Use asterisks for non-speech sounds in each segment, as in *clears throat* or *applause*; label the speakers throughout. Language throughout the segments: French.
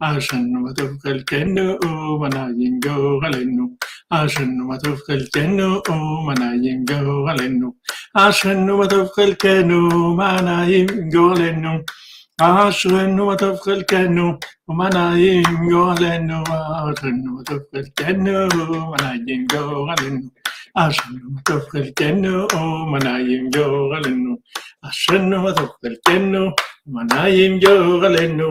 Speaker 1: عشان تبقى الكأنه وانا ينجو غلنو عشان تبقى الكأنه وانا ينجو غلنو عشان تبقى الكأنه وانا ينجو غلنو عشان وتبقى الكأنه وانا ينجو غلنو عشان وتبقى الكأنه وانا ينجو غلنو عشان تبقى الكأنه وانا ينجو غلنو عشان تبقى الكأنه وانا ينجو غلنو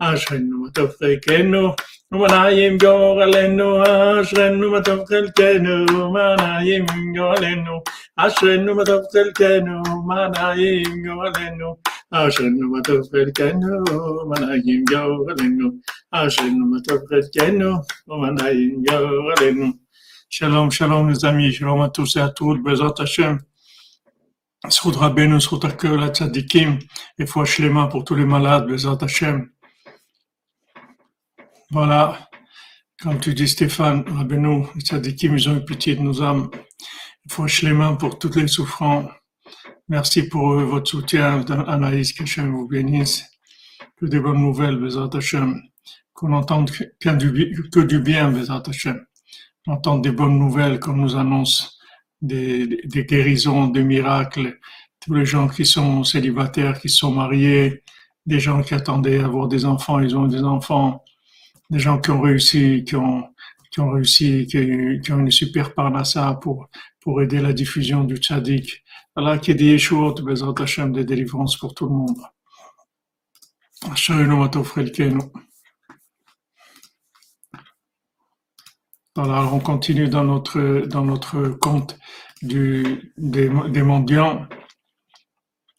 Speaker 1: עלינו. אשרנו, אותו חלקנו, ומנעים יור עלינו. אשרנו, אותו חלקנו, ומנעים יור עלינו. אשרנו, אותו חלקנו, ומנעים יור עלינו. אשרנו, אותו חלקנו, ומנעים יור עלינו. אשרנו, אותו חלקנו, ומנעים יור עלינו. אשרנו, אותו חלקנו, ומנעים יור עלינו. Shalom, shalom les amis, shalom à tous et à toutes, Bezat Hashem. Srout Rabbeinu, Srout Akel, la Tzadikim, et foi Shlema pour tous les malades, Bezat Hashem. Voilà, comme tu dis Stéphane, Rabbeinu, les Tzadikim, ils ont eu pitié de nos âmes. Foi Shlema pour toutes les souffrants. Merci pour votre soutien, Anaïs, que Hashem vous bénisse. Que des bonnes nouvelles, Bezat Hashem qu'on n'entende que du, bien, Bezat Hashem. On entend des bonnes nouvelles, comme nous annonce des, des, guérisons, des miracles, tous les gens qui sont célibataires, qui sont mariés, des gens qui attendaient à avoir des enfants, ils ont des enfants, des gens qui ont réussi, qui ont, qui ont réussi, qui, qui ont une super parnassa pour, pour aider la diffusion du tzaddik. Voilà, qui est des yeshuot, Bezat Hashem, des délivrances pour tout le monde. Alors, on continue dans notre, dans notre compte du, des, des mendiants.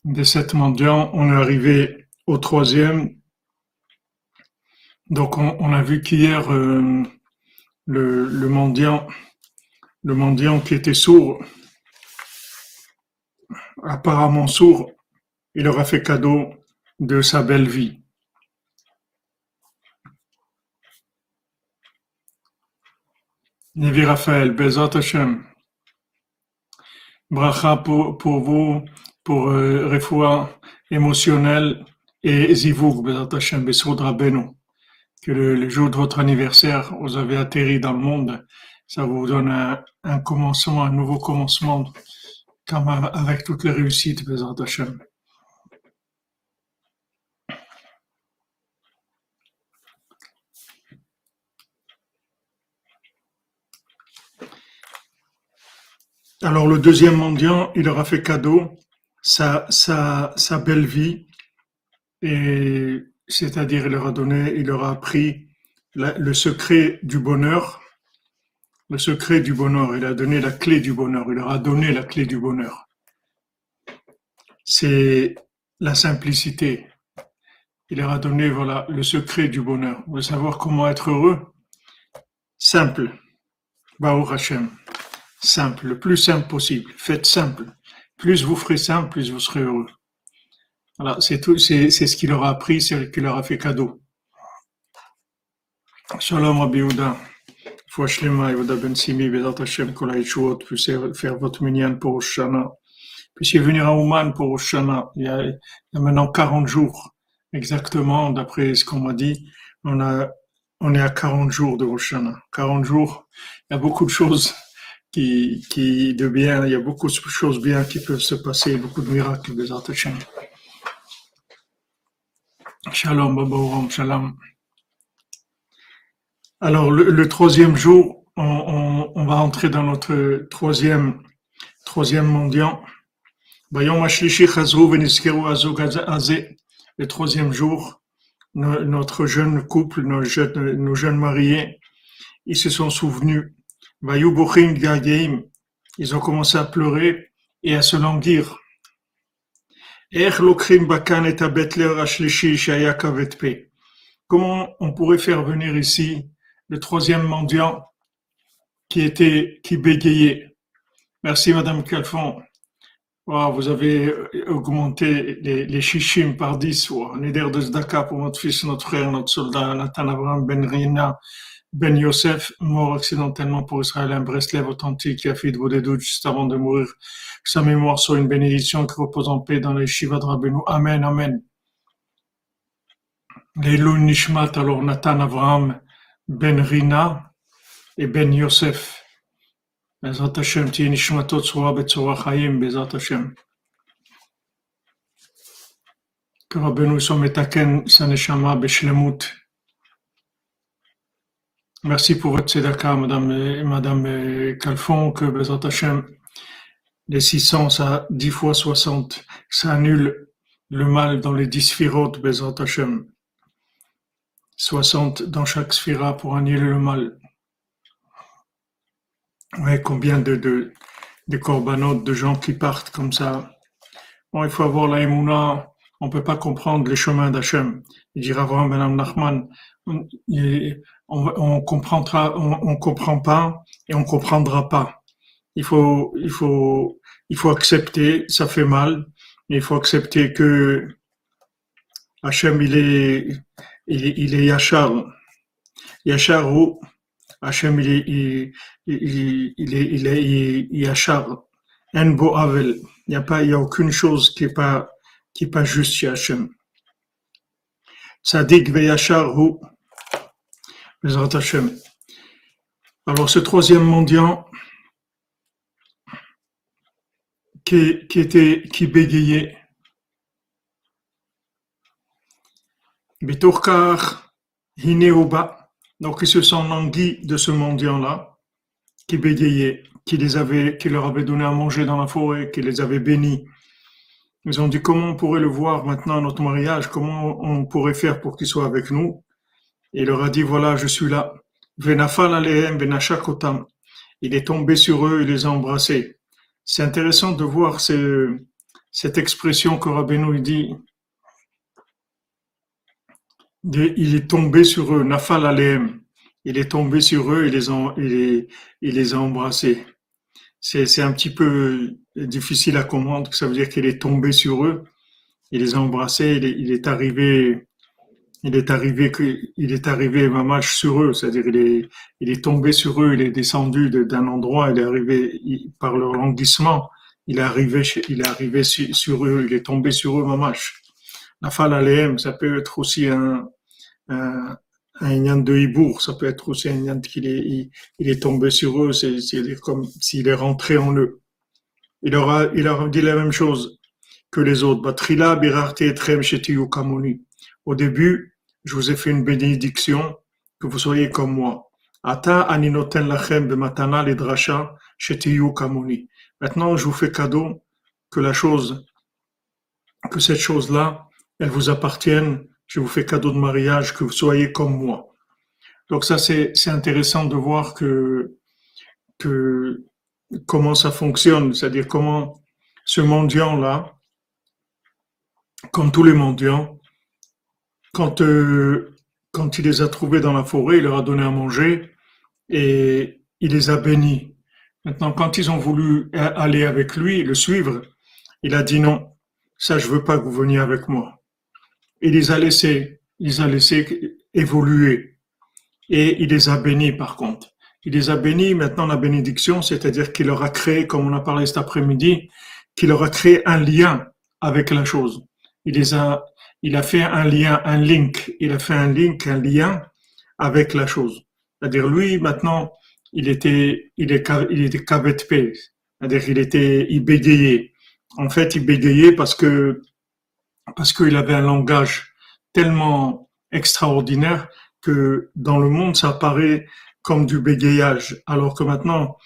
Speaker 1: Des sept mendiants, on est arrivé au troisième. Donc, on, a vu qu'hier, euh, le, mendiant, le mendiant qui était sourd, apparemment sourd, il aura fait cadeau de sa belle vie. Nevi Raphaël, Bezat Hashem. Bracha pour, vous, pour euh, émotionnel et Zivouk, Bezat Hashem, Bessoud Rabbeinu. Que le, jour de votre anniversaire, vous avez atterri dans le monde. Ça vous donne un, commencement, un nouveau commencement, comme avec toutes les réussites, Bezat Hashem. Alors le deuxième mendiant, il aura fait cadeau sa, sa, sa belle vie, et c'est-à-dire il leur a donné, il leur a appris le secret du bonheur, le secret du bonheur, il a donné la clé du bonheur, il leur a donné la clé du bonheur. C'est la simplicité. Il leur a donné voilà le secret du bonheur. Vous voulez savoir comment être heureux? Simple. Baou Hashem simple, le plus simple possible. Faites simple. Plus vous ferez simple, plus vous serez heureux. Voilà, c'est tout, c'est, c'est ce qu'il leur a appris, c'est ce qu'il leur a fait cadeau. Shalom Rabbi Yehuda. Foi Shlema, Yehuda Ben Simi, Bezat Hashem, Kol HaYeshuot, puissiez faire votre minyan pour Oshana. Puissiez venir à Ouman pour Oshana. Il y a, maintenant 40 jours, exactement, d'après ce qu'on m'a dit. On a, on est à 40 jours de Oshana. 40 jours, il y a beaucoup de choses qui, qui de bien, il y a beaucoup de choses bien qui peuvent se passer, beaucoup de miracles, des Hashem. Shalom, Baba shalom. Alors, le, troisième jour, on, on, va entrer dans notre troisième, troisième mendiant. Le troisième jour, notre jeune couple, nos jeunes, nos jeunes mariés, ils se sont souvenus. Ils ont commencé à pleurer et à se languir. Comment on pourrait faire venir ici le troisième mendiant qui était, qui bégayait? Merci Madame Calfon. vous avez augmenté les, les chichim par 10. Wow. Neder de Zdaka pour notre fils, notre frère, notre soldat, Nathan Abraham Ben Rina. Ben Yosef, mort accidentellement pour Israël, un Breslev authentique qui a fait de Bodedou juste avant de mourir. Que sa mémoire soit une bénédiction qui repose en paix dans les Shiva de Amen, Amen. Les Nishmat, alors Nathan Avraham, Ben Rina et Ben Yosef. Bezat Hashem, Tiye Nishmatot Tzora Betzora Chaim, Bezat Hashem. Que Rabbeinu soit Metaken, sa Beshlemut. Merci pour votre tzedaka, madame, madame Calfon, que Bezat Hashem, les 600, ça, 10 fois 60, ça annule le mal dans les 10 sphirotes, Bezat Hashem. 60 dans chaque sphira pour annuler le mal. Ouais, combien de, de, corbanotes, de gens qui partent comme ça. Bon, il faut avoir la émouna, on peut pas comprendre les chemins d'Hachem. Il dira vraiment Madame Nachman, on, on comprendra, on, on, comprend pas et on comprendra pas. Il faut, il faut, il faut accepter, ça fait mal, mais il faut accepter que Hachem, il est, il, il est Yachar. Yachar ou Hachem, il est, il, il, il est, il est, Yachar. Un beau avel. Il n'y a pas, il y a aucune chose qui est pas, qui est pas juste chez Hachem. Tzadik veyachar ou alors ce troisième mendiant qui, bégayait, Biturkar Hineoba, donc ils se sont languis de ce mendiant-là, qui bégayait, qui les avait, qui leur avait donné à manger dans la forêt, qui les avait bénis. Ils ont dit comment on pourrait le voir maintenant à notre mariage, comment on pourrait faire pour qu'il soit avec nous? Il leur a dit, voilà, je suis là. Il est tombé sur eux, il les a embrassés. C'est intéressant de voir ce, cette expression que Rabbeinu dit. il est tombé sur eux, nafal alehem. Il est tombé sur eux, il les a, embrassés. C'est, un petit peu difficile à comprendre, ça veut dire qu'il est tombé sur eux, il les a embrassés, il est arrivé il est arrivé il est arrivé mamash sur eux, c'est-à-dire il est, il est tombé sur eux, il est descendu d'un endroit, il est arrivé par leur languissement, il est arrivé, il est arrivé sur, eux, il est tombé sur eux mamash. La fal ça peut être aussi un, un, un de hibour, ça peut être aussi un yan qu'il est, il, est tombé sur eux, c'est-à-dire comme s'il est rentré en eux. Il leur a, il leur a dit la même chose que les autres. Batrila birarte etrem kamoni. Au début, je vous ai fait une bénédiction, que vous soyez comme moi. Maintenant, je vous fais cadeau que la chose, que cette chose-là, elle vous appartienne. Je vous fais cadeau de mariage, que vous soyez comme moi. Donc ça, c'est, c'est intéressant de voir que, que, comment ça fonctionne, c'est-à-dire comment ce mendiant-là, comme tous les mendiants, quand, euh, quand il les a trouvés dans la forêt, il leur a donné à manger et il les a bénis. Maintenant, quand ils ont voulu aller avec lui, le suivre, il a dit non, ça je veux pas que vous veniez avec moi. Il les a laissés, il les a laissés évoluer et il les a bénis par contre. Il les a bénis maintenant la bénédiction, c'est-à-dire qu'il leur a créé, comme on a parlé cet après-midi, qu'il leur a créé un lien avec la chose. Il les a il a fait un lien, un link, il a fait un link, un lien avec la chose. C'est-à-dire lui maintenant, il était, il est, il était c'est-à-dire il était, il bégayait. En fait, il bégayait parce que parce qu'il avait un langage tellement extraordinaire que dans le monde, ça paraît comme du bégayage, alors que maintenant,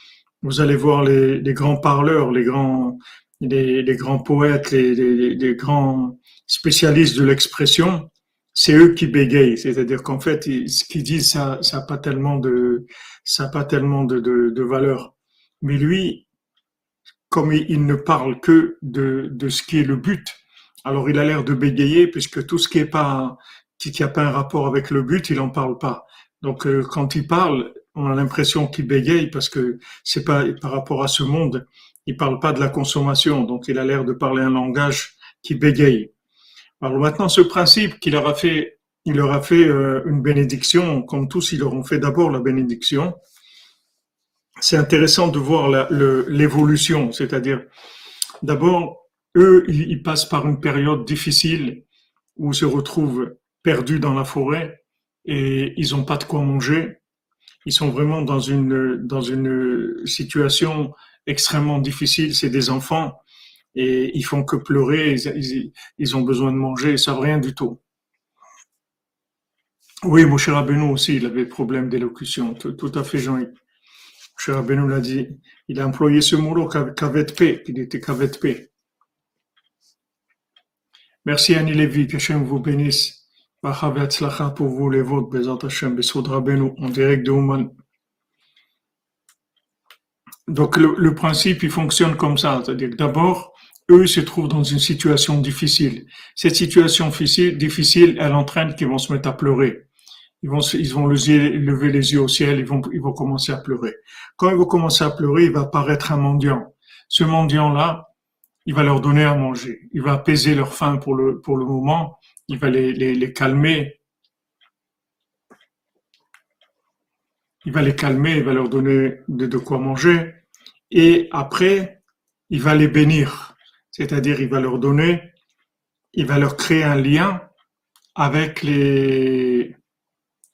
Speaker 1: vous allez voir les, les grands parleurs, les grands, les, les grands poètes, les, les, les grands spécialistes de l'expression, c'est eux qui bégayent. C'est-à-dire qu'en fait, ce qu'ils disent, ça, ça pas tellement de, ça pas tellement de, de, de valeur. Mais lui, comme il, ne parle que de, de ce qui est le but, alors il a l'air de bégayer puisque tout ce qui est pas, qui n'a pas un rapport avec le but, il en parle pas. Donc euh, quand il parle, on a l'impression qu'il bégaye parce que c'est pas par rapport à ce monde. Il parle pas de la consommation, donc il a l'air de parler un langage qui bégaye. Alors maintenant, ce principe qu'il aura fait, il aura fait euh, une bénédiction, comme tous, ils auront fait d'abord la bénédiction. C'est intéressant de voir l'évolution, c'est-à-dire d'abord, eux, ils passent par une période difficile où ils se retrouvent perdus dans la forêt et ils n'ont pas de quoi manger. Ils sont vraiment dans une, dans une situation extrêmement difficile. C'est des enfants et ils font que pleurer. Ils, ont besoin de manger. Ils savent rien du tout. Oui, mon cher aussi, il avait problème d'élocution. Tout, à fait, Jean-Yves. Cher l'a dit. Il a employé ce mot-là, paix, qu'il était paix. Merci Annie Lévy, que Hachem vous bénisse pour vous les vôtres, Bezat Hashem, Besod Rabbeinu, en direct de Ouman. Donc le, le, principe, il fonctionne comme ça, c'est-à-dire que d'abord, eux se trouvent dans une situation difficile. Cette situation difficile, elle entraîne qu'ils vont se mettre à pleurer. Ils vont, ils vont lever les yeux au ciel, ils vont, ils vont commencer à pleurer. Quand ils vont commencer à pleurer, il va apparaître un mendiant. Ce mendiant-là, il va leur donner à manger. Il va apaiser leur faim pour le, pour le moment il va les, les, les, calmer. Il va les calmer, il va leur donner de, de quoi manger. Et après, il va les bénir. C'est-à-dire, il va leur donner, il va leur créer un lien avec les...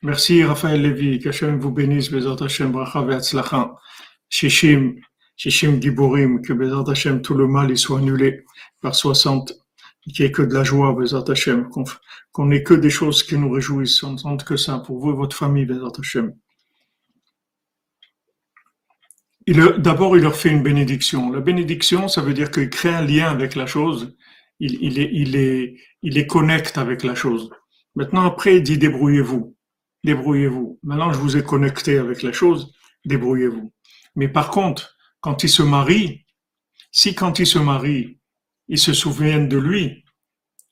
Speaker 1: Merci Raphaël Lévy, qu'Hachem vous bénisse, Bezat Hashem, Bracha Ve'atzlacha, Shishim, Shishim Giborim, que Bezat Hashem, tout le mal, il soit annulé par 60 qu'il n'y ait que de la joie, Bezat Hashem, qu'on n'ait que des choses qui nous réjouissent, on ne que ça, pour vous et votre famille, Bezat Hashem. D'abord, il leur fait une bénédiction. La bénédiction, ça veut dire qu'il crée un lien avec la chose, il, il, est, il, est, il est connecte avec la chose. Maintenant, après, il dit débrouillez-vous, débrouillez-vous. Maintenant, je vous ai connecté avec la chose, débrouillez-vous. Mais par contre, quand il se marie, si quand il se marie, ils se souviennent de lui,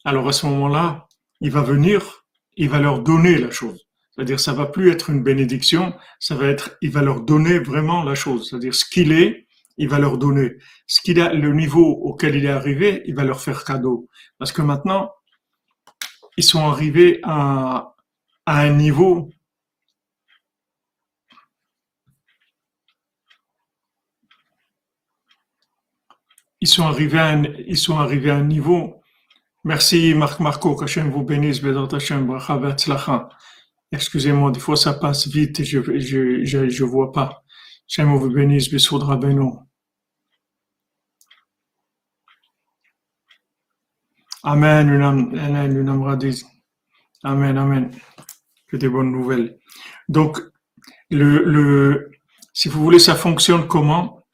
Speaker 1: alors à ce moment-là, il va venir, il va leur donner la chose. C'est-à-dire, ça va plus être une bénédiction, ça va être, il va leur donner vraiment la chose. C'est-à-dire, ce qu'il est, il va leur donner. Ce qu'il a, le niveau auquel il est arrivé, il va leur faire cadeau. Parce que maintenant, ils sont arrivés à, un niveau ils sont arrivés à un, un niveau. Merci Marc Marco, qu'Hachem vous bénisse, Bédot Hachem, Bracha Excusez-moi, des fois ça passe vite et je je, je, je vois pas. Hachem vous bénisse, Bessoud Rabbeinu. Amen, Amen, amen. Que des bonnes nouvelles. Donc, le, le, si vous voulez, ça fonctionne comment?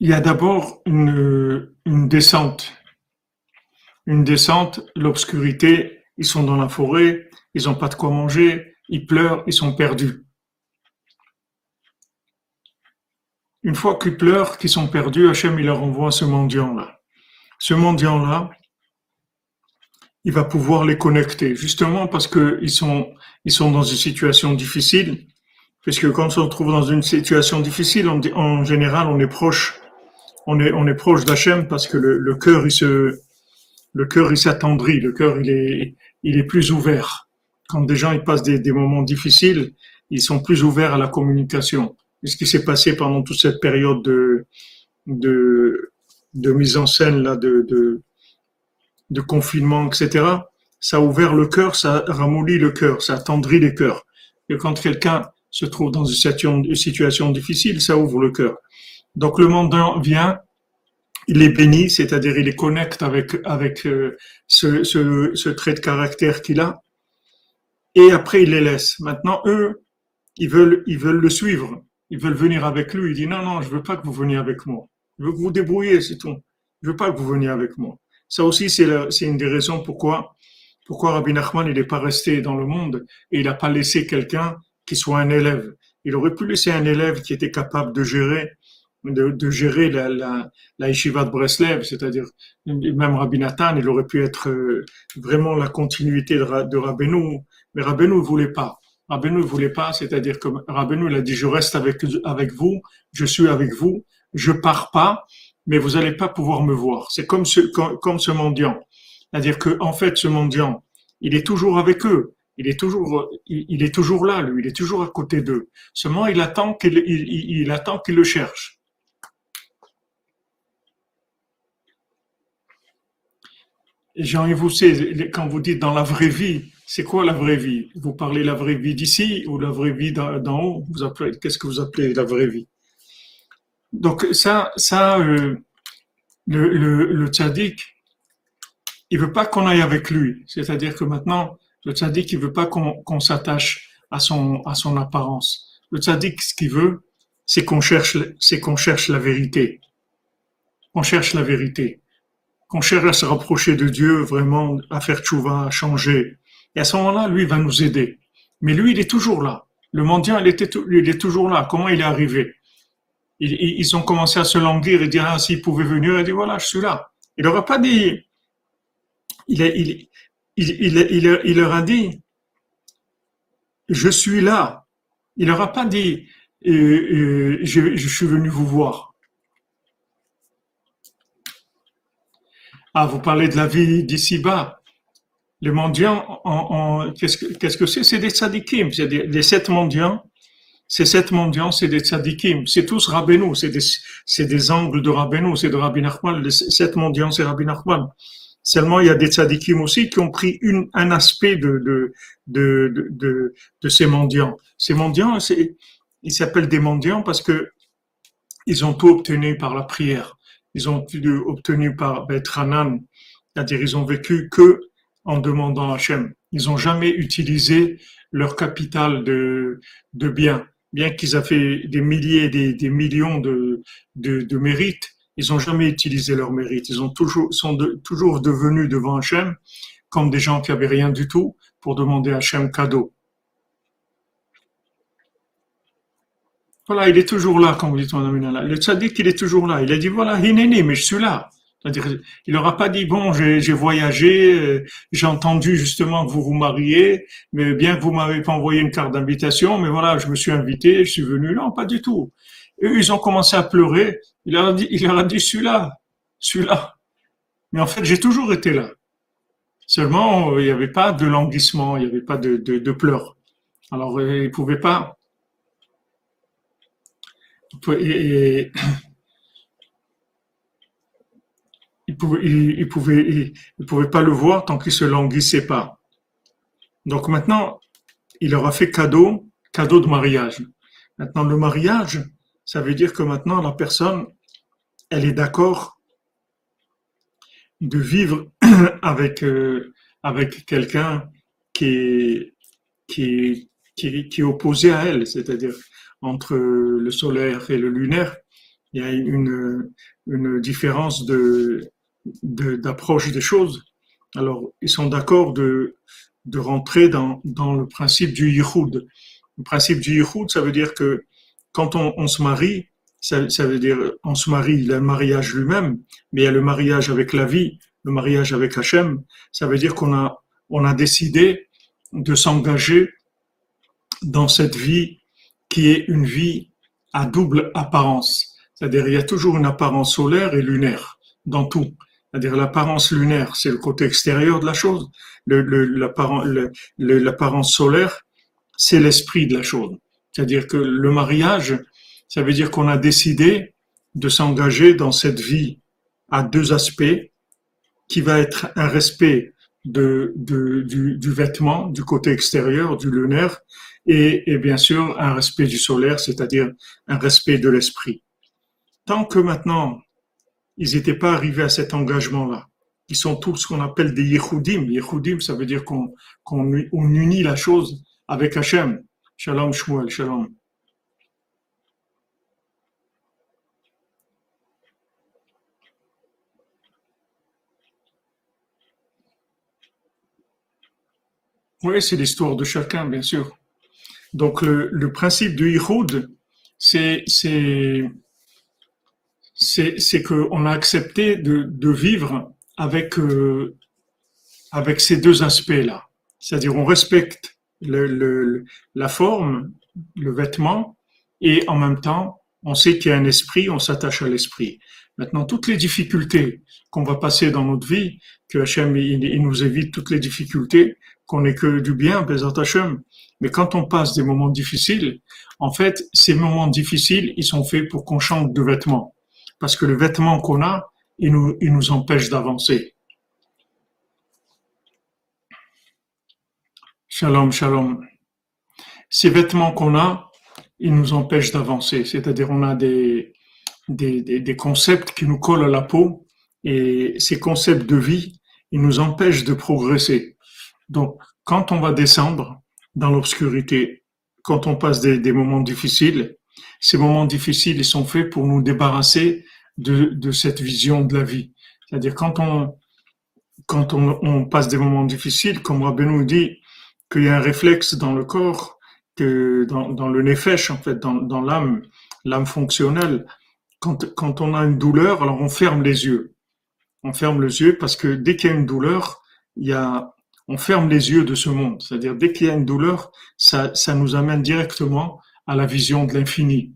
Speaker 1: Il y a d'abord une, une descente. Une descente, l'obscurité, ils sont dans la forêt, ils n'ont pas de quoi manger, ils pleurent, ils sont perdus. Une fois qu'ils pleurent, qu'ils sont perdus, Hachem, il leur envoie ce mendiant-là. Ce mendiant-là, il va pouvoir les connecter, justement parce qu'ils sont, ils sont dans une situation difficile, puisque quand on se retrouve dans une situation difficile, en général, on est proche on est, on est proche d'Hachem parce que le, cœur, il le s'attendrit, le cœur, il est, il est plus ouvert. Quand des gens, ils passent des, des moments difficiles, ils sont plus ouverts à la communication. Ce qui s'est passé pendant toute cette période de, de, de mise en scène, là, de, de, de confinement, etc., ça a ouvert le cœur, ça ramollit le cœur, ça attendrit les cœurs. Et quand quelqu'un se trouve dans une situation, une situation difficile, ça ouvre le cœur. Donc le mendiant vient il est béni, c'est-à-dire il est connecte avec, avec euh, ce, trait de caractère qu'il a, et après il les laisse. Maintenant, eux, ils veulent, ils veulent le suivre, ils veulent venir avec lui. Il dit non, non, je veux pas que vous veniez avec moi. Je veux que vous débrouillez, c'est tout. Je veux pas que vous veniez avec moi. Ça aussi, c'est une des raisons pourquoi, pourquoi Rabbi Nachman, il n'est pas resté dans le monde et il n'a pas laissé quelqu'un qui soit un élève. Il aurait pu laisser un élève qui était capable de gérer de, gérer la, la, yeshiva de Breslev, c'est-à-dire même Rabbi Nathan, il aurait pu être euh, vraiment la continuité de, de Rabbeinu, mais Rabbeinu ne voulait pas. Rabbeinu ne voulait pas, c'est-à-dire que Rabbeinu il a dit je reste avec avec vous, je suis avec vous, je pars pas, mais vous allez pas pouvoir me voir. C'est comme ce comme ce mendiant, c'est-à-dire que en fait ce mendiant, il est toujours avec eux, il est toujours, il, est toujours là, lui, il est toujours à côté d'eux. Seulement, il attend qu'il, il, il, attend qu'il le cherche. Jean, vous savez, quand vous dites dans la vraie vie, c'est quoi la vraie vie? Vous parlez la vraie vie d'ici ou la vraie vie d'en haut? Vous appelez, qu'est-ce que vous appelez la vraie vie? Donc ça, ça, euh, le, le, le tzaddik, il veut pas qu'on aille avec lui. C'est-à-dire que maintenant, le tzaddik, il veut pas qu'on s'attache à son, à son apparence. Le tzaddik, ce qu'il veut, c'est qu'on cherche, c'est qu'on cherche la vérité. On cherche la vérité. Qu'on cherche à se rapprocher de Dieu, vraiment, à faire tchouva, à changer. Et à ce moment-là, lui, va nous aider. Mais lui, il est toujours là. Le mendiant, il, était, il est toujours là. Comment il est arrivé? Ils, ils ont commencé à se languir et dire, ah, s'il pouvait venir, il dit, voilà, je suis là. Il n'aurait pas dit, il, il, il, il, leur a dit, je suis là. Il leur a pas dit, euh, euh, je, je, suis venu vous voir. Ah, vous parlez de la vie d'ici-bas. Les mendiants, en, qu'est-ce que c'est? C'est des tzadikim. C'est des, sept mendiants. Ces sept mendiants, c'est des tzadikim. C'est tous Rabbeinu. C'est des, des angles de Rabbeinu. C'est de Rabbi Nachman. Les sept mendiants, c'est Rabbi Nachman. Seulement, il y a des tzadikim aussi qui ont pris une, un aspect de, de, de, de, de ces mendiants. Ces mendiants, ils s'appellent des mendiants parce que ils ont tout obtenu par la prière. Ils ont obtenu par Betranan. C'est-à-dire, ils ont vécu que en demandant à Hachem. Ils n'ont jamais utilisé leur capital de, de biens. Bien qu'ils aient fait des milliers, des, des millions de, de, de mérites, ils n'ont jamais utilisé leur mérite. Ils ont toujours, sont toujours devenus devant Hachem comme des gens qui avaient rien du tout pour demander à Hachem cadeau. Voilà, il est toujours là, comme vous dites, Le tzaddik, il est toujours là. Il a dit, voilà, hineni, mais je suis là. C'est-à-dire, il n'aura pas dit, bon, j'ai voyagé, euh, j'ai entendu justement que vous vous mariez, mais bien que vous m'avez pas envoyé une carte d'invitation, mais voilà, je me suis invité, je suis venu. Non, pas du tout. Eux, ils ont commencé à pleurer. Il leur a dit, il leur a dit, celui-là, celui-là. Mais en fait, j'ai toujours été là. Seulement, il n'y avait pas de languissement, il n'y avait pas de, de, pleurs. Alors, euh, ils ne pouvaient pas. Et, pouvaient, ils, pouvaient pas le voir tant qu'ils se languissaient pas. Donc maintenant, il leur a fait cadeau, cadeau de mariage. Maintenant, le mariage, ça veut dire que maintenant la personne, elle est d'accord de vivre *coughs* avec, euh, avec quelqu'un qui qui, qui, qui est opposé à elle, c'est-à-dire entre le solaire et le lunaire, il y a une, une différence d'approche des choses. Alors, ils sont d'accord de, de rentrer dans, dans le principe du yichud. Le principe du yichud, ça veut dire que quand on, se marie, ça, ça, veut dire on se marie, il y a le mariage lui-même, mais il y a le mariage avec la vie, le mariage avec Hachem. Ça veut dire qu'on a, on a décidé de s'engager dans cette vie qui est une vie à double apparence. C'est-à-dire il y a toujours une apparence solaire et lunaire dans tout. C'est-à-dire l'apparence lunaire, c'est le côté extérieur de la chose. L'apparence le, solaire, c'est l'esprit de la chose. C'est-à-dire que le mariage, ça veut dire qu'on a décidé de s'engager dans cette vie à deux aspects, qui va être un respect de, du, vêtement, du côté extérieur, du lunaire, et, bien sûr un respect du solaire, c'est-à-dire un respect de l'esprit. Tant que maintenant ils n'étaient pas arrivés à cet engagement-là. Ils sont tous ce qu'on appelle des Yehudim. Yehudim, ça veut dire qu'on unit la chose avec Hachem. Shalom Shmuel, shalom. Oui, c'est l'histoire de chacun, bien sûr. Donc le, principe du Yichud, c'est qu'on a accepté de, vivre avec euh, avec ces deux aspects-là. C'est-à-dire on respecte le, la forme, le vêtement, et en même temps on sait qu'il y a un esprit, on s'attache à l'esprit. Maintenant, toutes les difficultés qu'on va passer dans notre vie, que Hachem il, nous évite toutes les difficultés, qu'on n'ait que du bien, Bézat Hachem. Mais quand on passe des moments difficiles, en fait, ces moments difficiles, ils sont faits pour qu'on change de vêtements. Parce que le vêtement qu'on a, il nous, il nous empêche d'avancer. Shalom, shalom. Ces vêtements qu'on a, ils nous empêchent d'avancer. C'est-à-dire, on a des, des, des, concepts qui nous collent à la peau et ces concepts de vie, ils nous empêchent de progresser. Donc, quand on va descendre dans l'obscurité, quand on passe des, des, moments difficiles, ces moments difficiles, ils sont faits pour nous débarrasser de, de cette vision de la vie. C'est-à-dire, quand on, quand on, on, passe des moments difficiles, comme Rabbi nous dit, qu'il y a un réflexe dans le corps, que dans, dans le nefesh, en fait, dans, dans l'âme, l'âme fonctionnelle, quand, quand on a une douleur, alors on ferme les yeux. On ferme les yeux parce que dès qu'il y a une douleur, il y a, on ferme les yeux de ce monde. C'est-à-dire, dès qu'il y a une douleur, ça, nous amène directement à la vision de l'infini.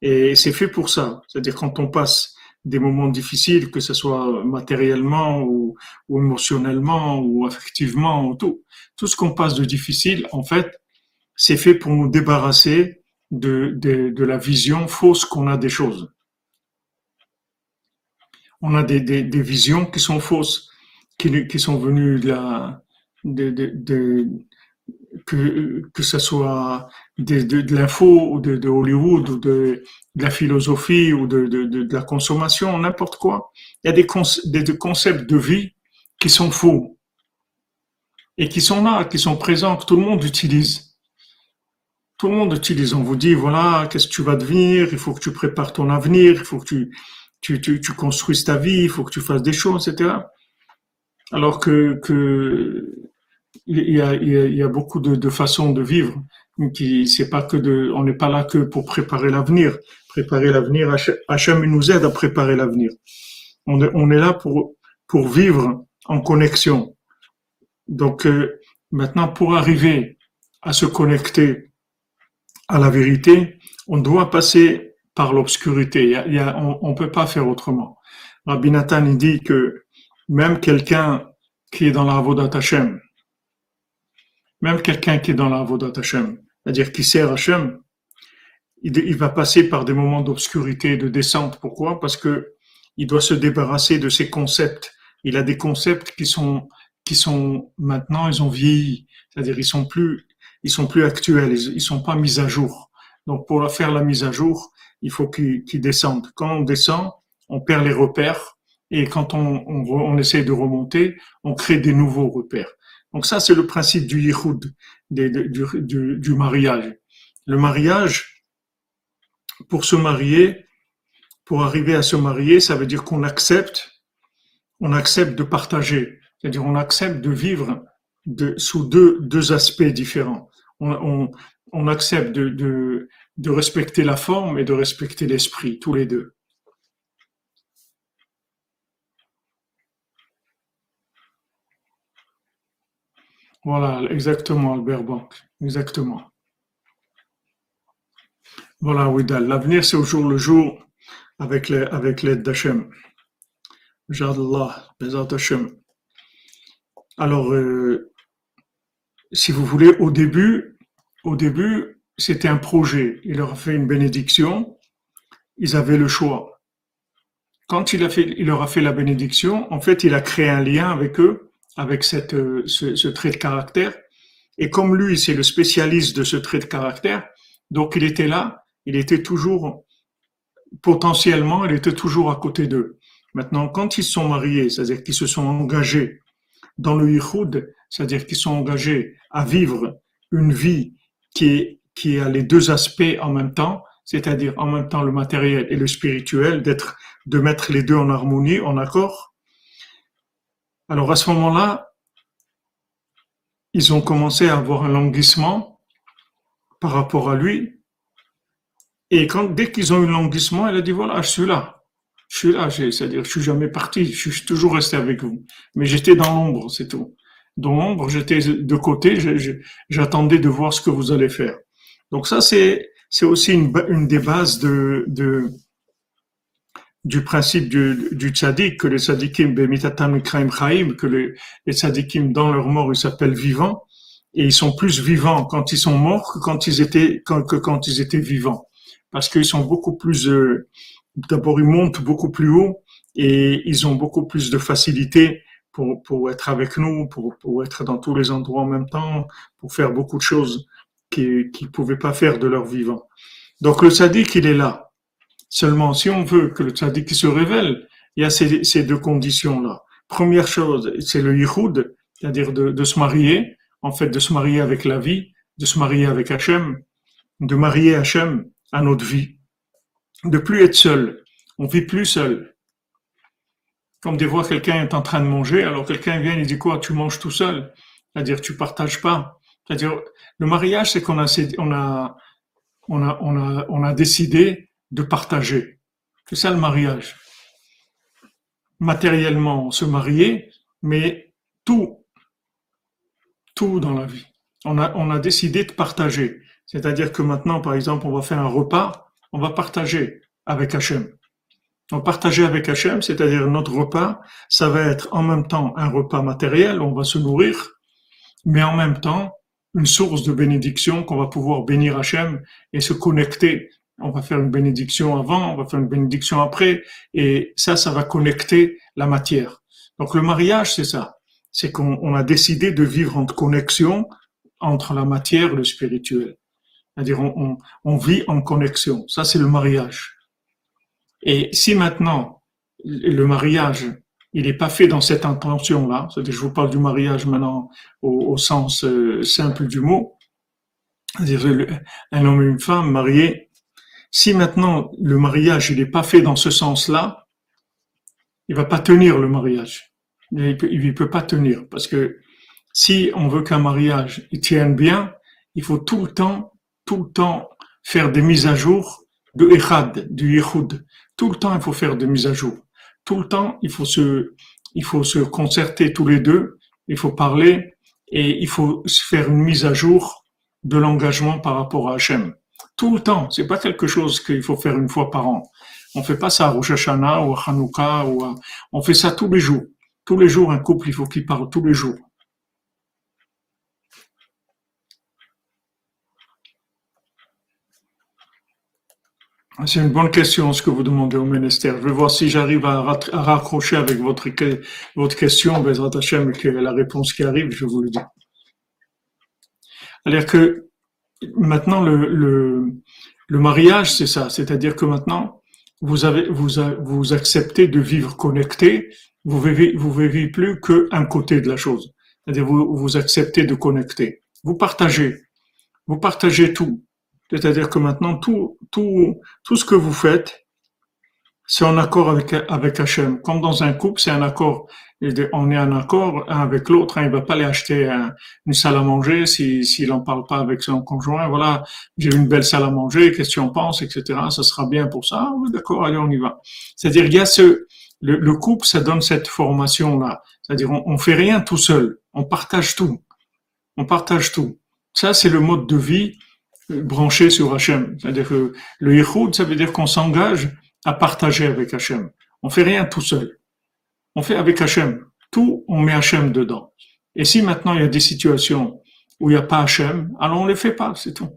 Speaker 1: Et c'est fait pour ça. C'est-à-dire, quand on passe des moments difficiles, que ce soit matériellement ou, émotionnellement ou affectivement ou tout, tout ce qu'on passe de difficile, en fait, c'est fait pour nous débarrasser de, la vision fausse qu'on a des choses. On a des visions qui sont fausses, qui, sont venues de la, que, que ce soit de, l'info ou de, Hollywood ou de, la philosophie ou de, la consommation, n'importe quoi. Il y a des, des, des, concepts de vie qui sont faux et qui sont là, qui sont présents, que tout le monde utilise tout le monde utilise. On vous dit, voilà, qu'est-ce que tu vas devenir, il faut que tu prépares ton avenir, il faut que tu, tu, tu, tu construises ta vie, il faut que tu fasses des choses, etc. Alors que, que il y a, il y a beaucoup de, de façons de vivre. Qui, c'est pas que de, on n'est pas là que pour préparer l'avenir. Préparer l'avenir, Hachem nous aide à préparer l'avenir. On est, on est là pour, pour vivre en connexion. Donc, euh, maintenant, pour arriver à se connecter à la vérité, on doit passer par l'obscurité. on ne peut pas faire autrement. Rabbi Nathan il dit que même quelqu'un qui est dans la Avodat Hashem, même quelqu'un qui est dans la Avodat Hashem, c'est-à-dire qui sert Hashem, il, va passer par des moments d'obscurité, de descente. Pourquoi? Parce que il doit se débarrasser de ses concepts. Il a des concepts qui sont qui sont maintenant, ils ont vieilli, c'est-à-dire ils sont plus ils sont plus actuels, ils, sont pas mis à jour. Donc pour faire la mise à jour, il faut qu'ils descendent. Quand on descend, on perd les repères et quand on, on, on essaie de remonter, on crée des nouveaux repères. Donc ça, c'est le principe du yichud, du, du, du mariage. Le mariage, pour se marier, pour arriver à se marier, ça veut dire qu'on accepte, on accepte de partager, c'est-à-dire on accepte de vivre de, sous deux, deux aspects différents. On, on, on accepte de, de, de, respecter la forme et de respecter l'esprit, tous les deux. Voilà, exactement, Albert Bank, exactement. Voilà, Widal. L'avenir, c'est au jour le jour avec l'aide avec d'Hachem. Jadallah, Bezat Hachem. Alors, euh, si vous voulez, au début, c'était un projet. Il leur a fait une bénédiction. Ils avaient le choix. Quand il, il leur a fait la bénédiction, en fait, il a créé un lien avec eux, avec cette, ce, ce trait de caractère. Et comme lui, c'est le spécialiste de ce trait de caractère, donc il était là, il était toujours, potentiellement, il était toujours à côté d'eux. Maintenant, quand ils sont mariés, c'est-à-dire qu'ils se sont engagés dans le yichud, c'est-à-dire qu'ils sont engagés à vivre une vie qui, qui a les deux aspects en même temps, c'est-à-dire en même temps le matériel et le spirituel, d'être, de mettre les deux en harmonie, en accord. Alors à ce moment-là, ils ont commencé à avoir un languissement par rapport à lui. Et quand, dès qu'ils ont eu languissement, elle a dit voilà, je suis là. Je suis là, c'est-à-dire je suis jamais parti, je suis toujours resté avec vous. Mais j'étais dans l'ombre, c'est tout. Dans l'ombre, j'étais de côté, j'attendais de voir ce que vous allez faire. Donc ça, c'est aussi une, des bases de du principe du, du tzaddik, que les tzaddikim, que les, les tzaddikim, dans leur mort, ils s'appellent vivants, et ils sont plus vivants quand ils sont morts que quand ils étaient, que quand ils étaient vivants. Parce qu'ils sont beaucoup plus, euh, d'abord ils montent beaucoup plus haut, et ils ont beaucoup plus de facilité pour, pour être avec nous, pour, pour être dans tous les endroits en même temps, pour faire beaucoup de choses qu'ils ne pouvaient pas faire de leur vivant. Donc le tzaddik, il est là. Seulement, si on veut que le tzaddik se révèle, il y a ces, deux conditions-là. Première chose, c'est le yichud, c'est-à-dire de, de, se marier, en fait, de se marier avec la vie, de se marier avec Hachem, de marier Hachem à notre vie, de plus être seul. On vit plus seul. Comme des fois, quelqu'un est en train de manger, alors quelqu'un vient et dit quoi, tu manges tout seul? C'est-à-dire, tu partages pas. C'est-à-dire, le mariage, c'est qu'on a, on a, on a, on a, on a décidé de partager. C'est ça le mariage. Matériellement, se marier, mais tout, tout dans la vie. On a, on a décidé de partager. C'est-à-dire que maintenant, par exemple, on va faire un repas, on va partager avec Hachem. On partager avec Hachem, c'est-à-dire notre repas, ça va être en même temps un repas matériel, on va se nourrir, mais en même temps, une source de bénédiction qu'on va pouvoir bénir Hachem et se connecter. On va faire une bénédiction avant, on va faire une bénédiction après, et ça, ça va connecter la matière. Donc le mariage, c'est ça. C'est qu'on a décidé de vivre en connexion entre la matière et le spirituel. C'est-à-dire on, on vit en connexion. Ça, c'est le mariage. Et si maintenant le mariage il n'est pas fait dans cette intention-là. C'est-à-dire, je vous parle du mariage maintenant au, sens euh, simple du mot. C'est-à-dire, un homme et une femme mariés. Si maintenant le mariage il n'est pas fait dans ce sens-là, il va pas tenir le mariage. Il il peut pas tenir parce que si on veut qu'un mariage tienne bien, il faut tout le temps, tout le temps faire des mises à jour de Echad, du Yehud. Tout le temps, il faut faire des mises à jour tout le temps, il faut se, il faut se concerter tous les deux, il faut parler et il faut se faire une mise à jour de l'engagement par rapport à Hachem. Tout le temps, c'est pas quelque chose qu'il faut faire une fois par an. On fait pas ça à Rosh Hashanah ou à Hanouka ou on fait ça tous les jours. Tous les jours, un couple, il faut qu'il parle tous les jours. C'est une bonne question ce que vous demandez au ministère. Je vais voir si j'arrive à, raccrocher avec votre, votre question, Bezrat Hashem, que la réponse qui arrive, je vous le dis. C'est-à-dire que maintenant, le, le, le mariage, c'est ça. C'est-à-dire que maintenant, vous, avez, vous, vous acceptez de vivre connecté, vous vivez, vous vivez plus qu'un côté de la chose. C'est-à-dire vous, vous acceptez de connecter. Vous partagez. Vous partagez tout. C'est-à-dire que maintenant, tout, tout, tout ce que vous faites, c'est en accord avec, avec Hachem. Comme dans un couple, c'est un accord. On est en accord avec l'autre. Hein. il va pas aller acheter une salle à manger s'il si, n'en parle pas avec son conjoint. Voilà, j'ai une belle salle à manger, qu'est-ce que tu en penses, etc. Ça sera bien pour ça. Oui, d'accord, allez, on y va. C'est-à-dire, il y a ce, le, le, couple, ça donne cette formation-là. C'est-à-dire, on, on fait rien tout seul. On partage tout. On partage tout. Ça, c'est le mode de vie branché sur Hachem. C'est-à-dire que le Yichud, ça veut dire qu'on s'engage à partager avec Hachem. On fait rien tout seul. On fait avec Hachem. Tout, on met Hachem dedans. Et si maintenant il y a des situations où il n'y a pas Hachem, alors on ne les fait pas, c'est tout.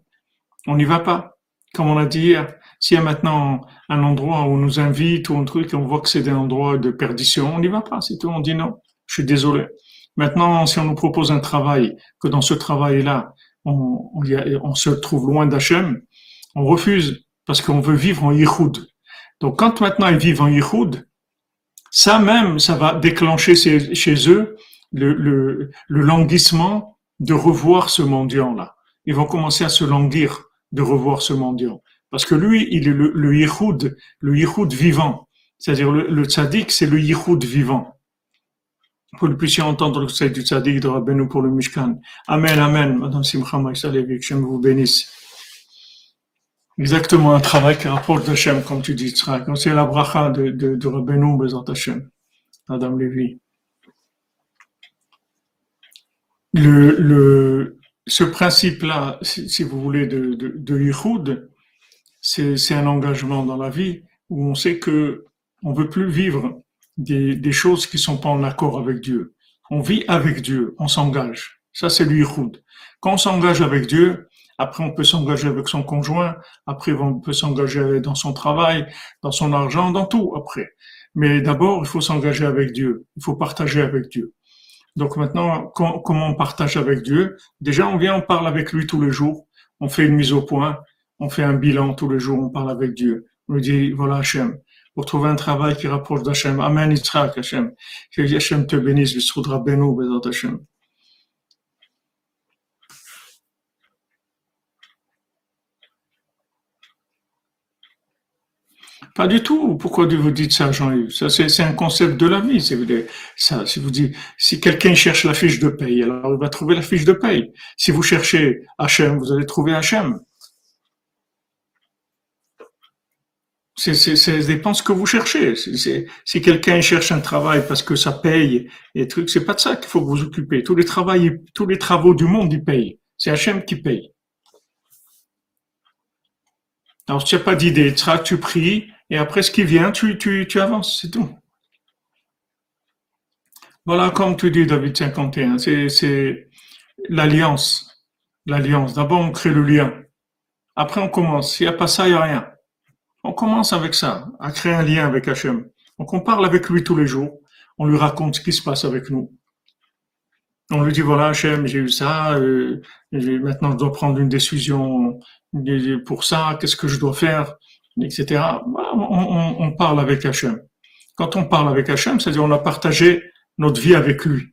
Speaker 1: On n'y va pas. Comme on a dit hier, s'il y a maintenant un endroit où on nous invite ou un truc on voit que c'est des endroits de perdition, on n'y va pas, c'est tout. On dit non, je suis désolé. Maintenant, si on nous propose un travail, que dans ce travail-là, on, on, se trouve loin d'Hachem, on refuse parce qu'on veut vivre en Yichud. Donc quand maintenant ils vivent en Yichud, ça même, ça va déclencher chez eux le, le, le languissement de revoir ce mendiant-là. Ils vont commencer à se languir de revoir ce mendiant. Parce que lui, il est le, le le yichud vivant. C'est-à-dire le, le tzaddik, c'est le yichud vivant. Pour que nous puissions entendre le conseil du tzaddik de Rabbeinu pour le Mishkan. Amen, amen. Madame Simcha Maïsalevi, que je vous bénisse. Exactement, un travail qui rapporte d'Hachem, comme tu dis, c'est la bracha de, de, de Rabbeinu Bezat Hachem. Madame Lévy. Le, le, ce principe-là, si, vous voulez, de, de, de c'est un engagement dans la vie où on sait que on veut plus vivre des, des choses qui sont pas en accord avec Dieu. On vit avec Dieu, on s'engage. Ça, c'est le Quand on s'engage avec Dieu, après on peut s'engager avec son conjoint, après on peut s'engager dans son travail, dans son argent, dans tout après. Mais d'abord, il faut s'engager avec Dieu, il faut partager avec Dieu. Donc maintenant, comment on partage avec Dieu? Déjà, on vient, on parle avec lui tous les jours, on fait une mise au point, on fait un bilan tous les jours, on parle avec Dieu. On lui dit, voilà Hachem, pour trouver un travail qui rapproche d'Hachem. Amen, Yitzhak Hachem. Que Hachem te bénisse, Bissoudra Benou, Bézat Hachem. Pas du tout. Pourquoi vous dites ça, Jean-Yves? C'est un concept de la vie. Si vous si quelqu'un cherche la fiche de paye, alors il va trouver la fiche de paye. Si vous cherchez Hachem, vous allez trouver Hachem. C'est, dépend ce que vous cherchez. si quelqu'un cherche un travail parce que ça paye et trucs, c'est pas de ça qu'il faut vous occuper. Tous les travaux, du monde, ils payent. C'est Hachem qui paye. Alors, tu n'as pas d'idée, tu pries, et après ce qui vient, tu, tu, tu avances, c'est tout. Voilà, comme tu dis, David 51, c'est l'alliance. L'alliance. D'abord, on crée le lien. Après, on commence. S'il n'y a pas ça, il n'y a rien. On commence avec ça, à créer un lien avec Hachem. Donc, on parle avec lui tous les jours. On lui raconte ce qui se passe avec nous. On lui dit, voilà, Hachem, j'ai eu ça, euh, maintenant je dois prendre une décision pour ça, qu'est-ce que je dois faire etc. On, parle avec Hachem. Quand on parle avec Hachem, c'est-à-dire on a partagé notre vie avec lui.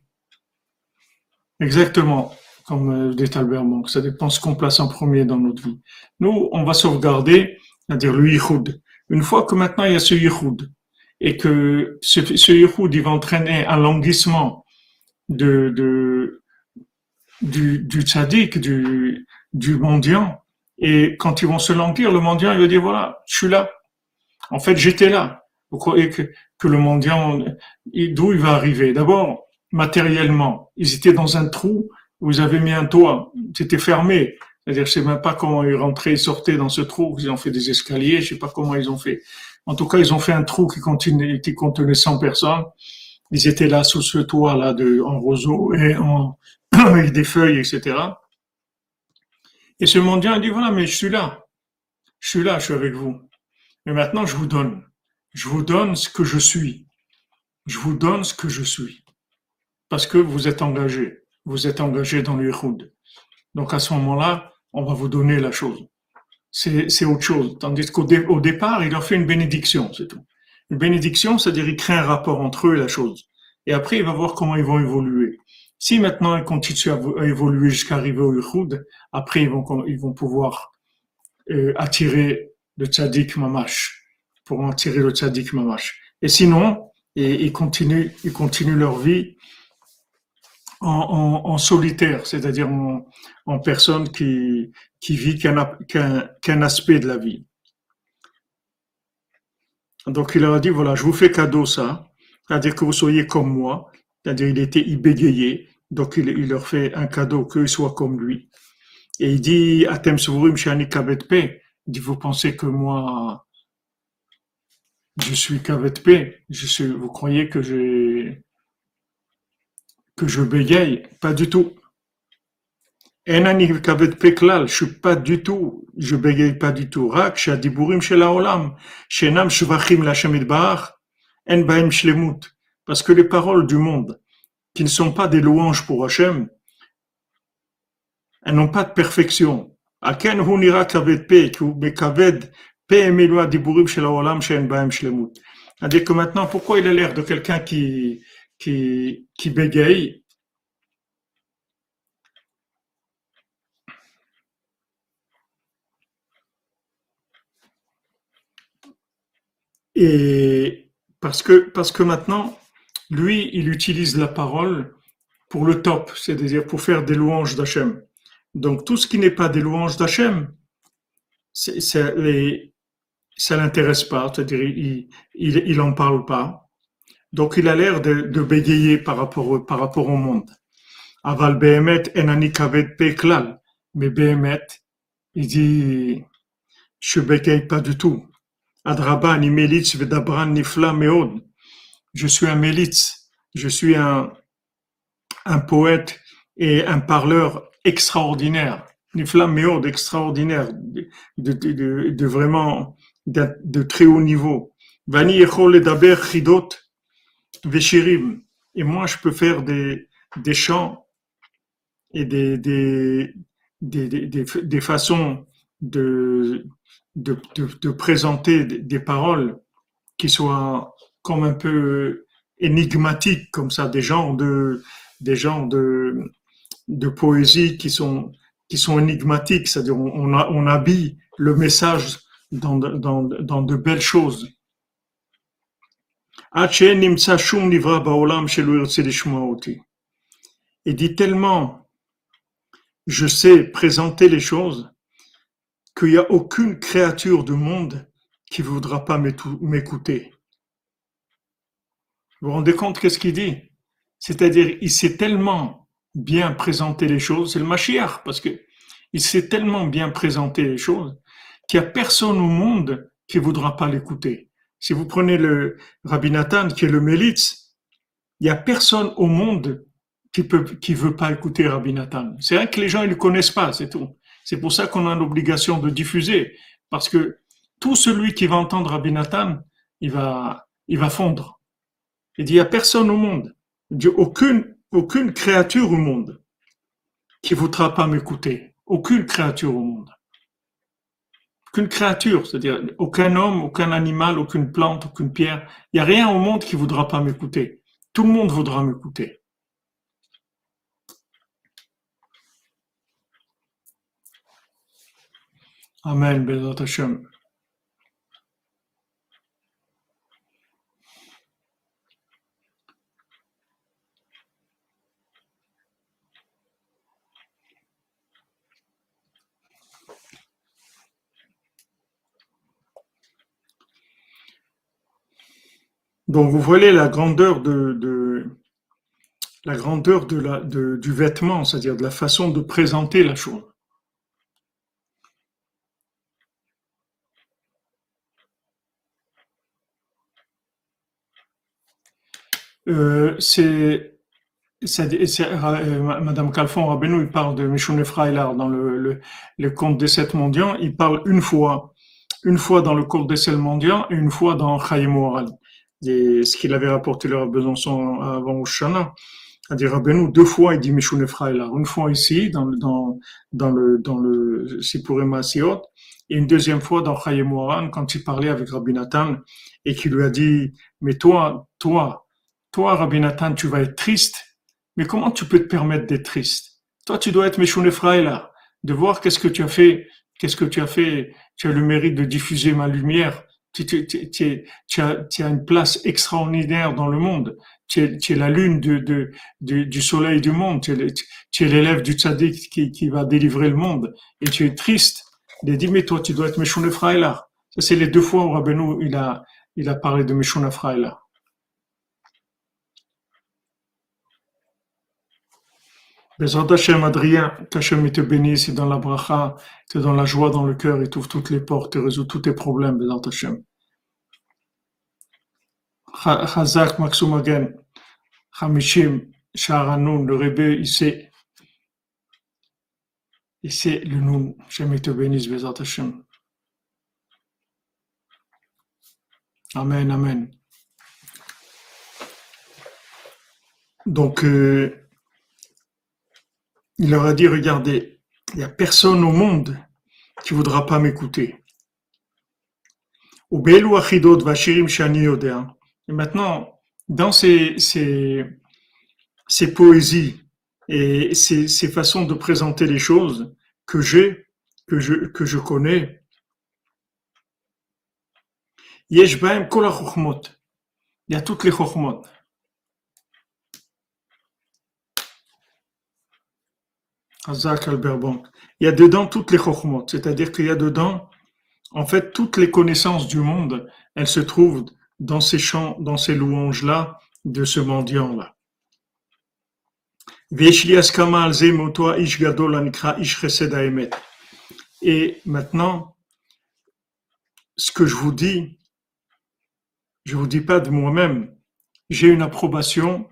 Speaker 1: Exactement, comme dit Albert Monk. Ça dépend ce qu'on place en premier dans notre vie. Nous, on va sauvegarder, c'est-à-dire le yichud. Une fois que maintenant il y a ce yichud, et que ce, ce yichud, il va entraîner un languissement de, de, du, du tzaddik, du, du mendiant, et quand ils vont se languir, le mendiant, il va dire, voilà, je suis là. En fait, j'étais là. Vous croyez que, que le mendiant, d'où il va arriver? D'abord, matériellement, ils étaient dans un trou ils avaient mis un toit. C'était fermé. C'est-à-dire, je sais même pas comment ils rentraient et sortaient dans ce trou. Ils ont fait des escaliers, je sais pas comment ils ont fait. En tout cas, ils ont fait un trou qui, contenait, qui contenait 100 personnes. Ils étaient là sous ce toit-là de, en roseau et en, *clears throat* avec des feuilles, etc. Et ce mendiant a dit, voilà, mais je suis là. Je suis là, je suis avec vous. Mais maintenant, je vous donne. Je vous donne ce que je suis. Je vous donne ce que je suis. Parce que vous êtes engagé. Vous êtes engagé dans l'Ihoud. Donc à ce moment-là, on va vous donner la chose. C'est autre chose. Tandis qu'au départ, il leur fait une bénédiction, c'est tout. Une bénédiction, c'est-à-dire il crée un rapport entre eux et la chose. Et après, il va voir comment ils vont évoluer. Si maintenant ils continuent à, évoluer jusqu'à arriver au Yichud, après ils vont, ils vont pouvoir euh, attirer le tzaddik mamash, pour en tirer le tzaddik mamash. Et sinon, ils continuent, ils continuent leur vie en, en, en solitaire, c'est-à-dire en, en, personne qui, qui vit qu'un aspect de la vie. Donc il leur a dit, voilà, je vous fais cadeau ça, c'est-à-dire que vous soyez comme moi, c'est-à-dire il était, il bégayait, donc il, leur fait un cadeau qu'ils soient comme lui. Et il dit, Atem Suvurim Shani Kavet il dit, vous pensez que moi, je suis Kavet je suis, vous croyez que j'ai, que je bégaye? Pas du tout. Je suis pas du tout, je bégaye pas du tout. Rak Shadiburim Shel Haolam, Shenam Shvachim Lashem Idbarach, En Baim Shlemut. Parce que les paroles du monde, qui ne sont pas des louanges pour Hachem, elles n'ont pas de perfection. C'est-à-dire que maintenant, pourquoi il a l'air de quelqu'un qui, qui, qui bégaye? Et parce que, parce que maintenant, lui, il utilise la parole pour le top, c'est-à-dire pour faire des louanges d'Hachem. Donc tout ce qui n'est pas des louanges d'Hachem, ça l'intéresse pas, c'est-à-dire il, il, en parle pas. Donc il a l'air de, de, bégayer par rapport, par rapport au monde. Aval Behemet enani kaved peklal. Mais Behemet, il dit, je bégaye pas du tout. Adraba ni melitz vedabran nifla meod. Je suis un mélitz, je suis un, un poète et un parleur extraordinaire, Nifla meod extraordinaire, de, vraiment de, de, très haut niveau. Vani echol daber chidot veshirim. Et moi, je peux faire des, des chants et des, des, des, des, des façons de, de, de, présenter des paroles qui soient comme un peu énigmatiques, comme ça, des genres de, des genres de, de poésie qui sont, qui sont énigmatiques, c'est-à-dire on, on, habille le message dans, dans, dans de belles choses. Il dit tellement, je sais présenter les choses, qu'il n'y a aucune créature du monde qui voudra pas m'écouter. Vous vous rendez compte qu'est-ce qu'il dit? C'est-à-dire, il sait tellement bien présenter les choses, c'est le Mashiach, parce que il sait tellement bien présenter les choses qu'il n'y a personne au monde qui voudra pas l'écouter. Si vous prenez le Rabbi Nathan, qui est le Mélitz, il n'y a personne au monde qui qui veut pas écouter Rabbi Nathan. C'est vrai que les gens, ils le connaissent pas, c'est tout. C'est pour ça qu'on a l'obligation de diffuser, parce que tout celui qui va entendre Rabbi il va, il va fondre. Il dit, il n'y a personne au monde, aucune, aucune créature au monde qui voudra pas m'écouter. Aucune créature au monde. Aucune créature, c'est-à-dire aucun homme, aucun animal, aucune plante, aucune pierre. Il n'y a rien au monde qui voudra pas m'écouter. Tout le monde voudra m'écouter. Amen, Bezat Hashem. Donc vous voyez la grandeur de, de la grandeur de la, de, du vêtement, c'est-à-dire de la façon de présenter la chose. Euh, c'est euh, Madame Calfon Rabbeinu, il parle de Mishune Freilar dans le, conte des sept mondiaux. Il parle une fois, une fois dans le cours des sept mondiaux et une fois dans Chayim Oral. ce qu'il avait rapporté leur Besançon avant Oshana. C'est-à-dire Rabbeinu, deux fois, il dit Mishune Freilar. Une fois ici, dans, dans, le, dans le et une deuxième fois dans Chayim Oral, quand il parlait avec Rabbi Nathan, et qu'il lui a dit, mais toi, toi, toi, Rabbi Nathan, tu vas être triste, mais comment tu peux te permettre d'être triste? Toi, tu dois être Meshune là, de voir qu'est-ce que tu as fait, qu'est-ce que tu as fait. Tu as le mérite de diffuser ma lumière. Tu, tu, tu, tu as, as, une place extraordinaire dans le monde. Tu es, es la lune de, de, du soleil du monde. Tu es l'élève du tzaddik qui, qui va délivrer le monde. Et tu es triste. Il a dit, mais toi, tu dois être Meshune là. Ça, c'est les deux fois où Rabbeinu, il a, il a parlé de Meshune là. Bezrat Hashem, Adrien, qu'Hachem te bénisse, et dans la bracha, te dans la joie dans le cœur, et t'ouvre toutes les portes, et résout tous tes problèmes, Bezrat Hashem. Chazak Maksumagen, Hamishim, Sharanoun, le Rebbe, il sait le nom, Hashem te bénisse, Bezrat Hashem. Amen, Amen. Donc, euh, il leur a dit, regardez, il n'y a personne au monde qui voudra pas m'écouter. Et maintenant, dans ces, ces, ces poésies et ces, ces façons de présenter les choses que j'ai, que je, que je connais. Il y a toutes les chokhmot. Il y a dedans toutes les chokhmot, c'est-à-dire qu'il y a dedans, en fait, toutes les connaissances du monde, elles se trouvent dans ces chants, dans ces louanges-là, de ce mendiant-là. Et maintenant, ce que je vous dis, je vous dis pas de moi-même, j'ai une approbation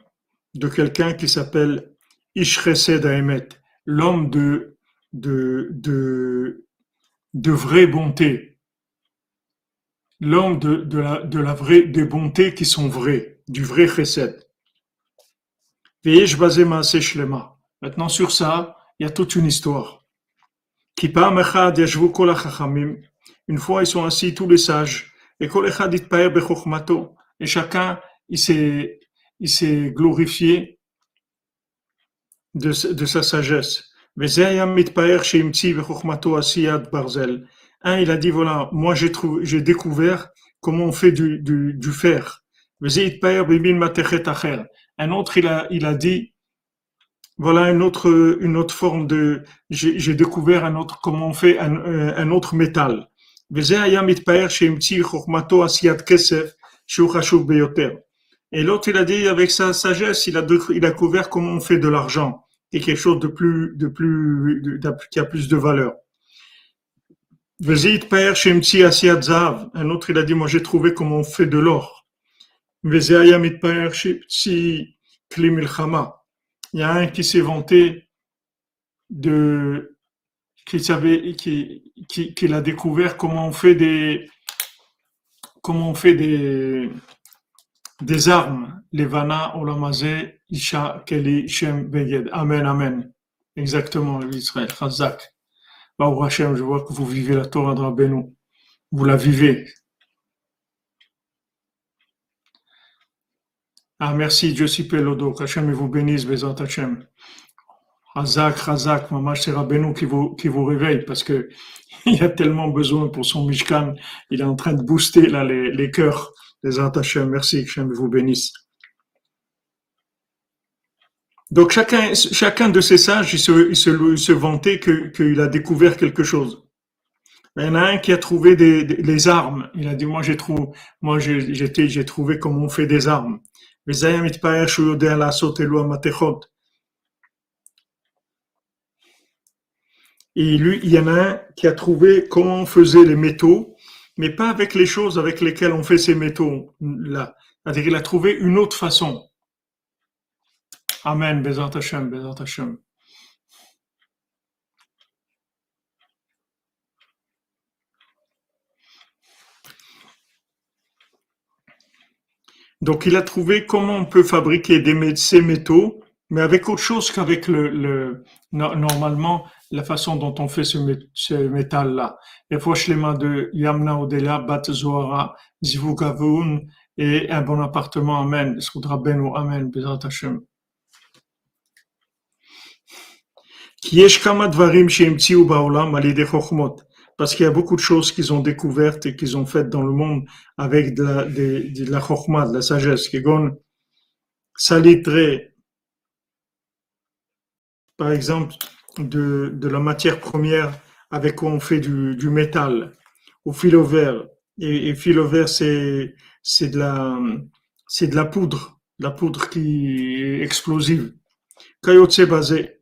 Speaker 1: de quelqu'un qui s'appelle Ish Chesed l'homme de, de, de, de vraie bonté, l'homme de, de, la, de la vraie, des bontés qui sont vraies, du vrai chesed. Maintenant, sur ça, il y a toute une histoire. Une fois, ils sont assis, tous les sages, et et chacun, il s'est, il s'est glorifié de, sa sagesse. Un, il a dit, voilà, moi j'ai trouvé, j'ai découvert comment on fait du, du, du fer. Un autre, il a, il a dit, voilà une autre, une autre forme de, j'ai découvert un autre, comment on fait un, un autre métal. Et l'autre, il a dit, avec sa sagesse, il a, il a découvert comment on fait de l'argent et quelque chose de plus, de plus, de, qui a plus de valeur. Un autre, il a dit, moi j'ai trouvé comment on fait de l'or. Il y a un qui s'est vanté de, qui savait, qui, qui, qu'il a découvert comment on fait des, comment on fait des, des armes. Levana, Olamazé, Isha, Keli, Shem, Beged. Amen, Amen. Exactement, Israël. Chazak. Baruch Hashem, je vois que vous vivez la Torah de Rabbeinu. Vous la vivez. Ah, merci, Dieu si Pelodo. Hashem vous bénisse, Bezat Hashem. Hazak, Hazak, Mamash, c'est Rabbeinu qui vous, qui vous réveille parce que *laughs* il a tellement besoin pour son Mishkan. Il est en train de booster là les, les cœurs des Hashem. Merci, que Hashem vous bénisse. Donc chacun, chacun de ces sages, il se, il se, se vantait qu'il a découvert quelque chose. Il y en a un qui a trouvé des, les armes. Il a dit moi j'ai trouvé, moi j'ai trouvé comment on fait des armes. Et lui, il y en a un qui a trouvé comment on faisait les métaux, mais pas avec les choses avec lesquelles on fait ces métaux-là. C'est-à-dire qu'il a trouvé une autre façon. Amen, Bezat Hashem, Bezat Hashem. Donc il a trouvé comment on peut fabriquer des, ces métaux, mais avec autre chose qu'avec le, le, normalement la façon dont on fait ce, métal-là. Et les mains de Yamna Odela, Bat Zohara, Zivugavun, et un bon appartement, Amen. Soudra Benu, Amen, Bezat Hashem. Parce qu'il y a beaucoup de choses qu'ils ont découvertes et qu'ils ont faites dans le monde avec de la, de, de la de la sagesse. Par exemple, de, de la matière première avec quoi on fait du, du métal, au fil vert. Et, et fil vert, c'est, c'est de la, c'est de la poudre, la poudre qui est explosive. Kayotse basé.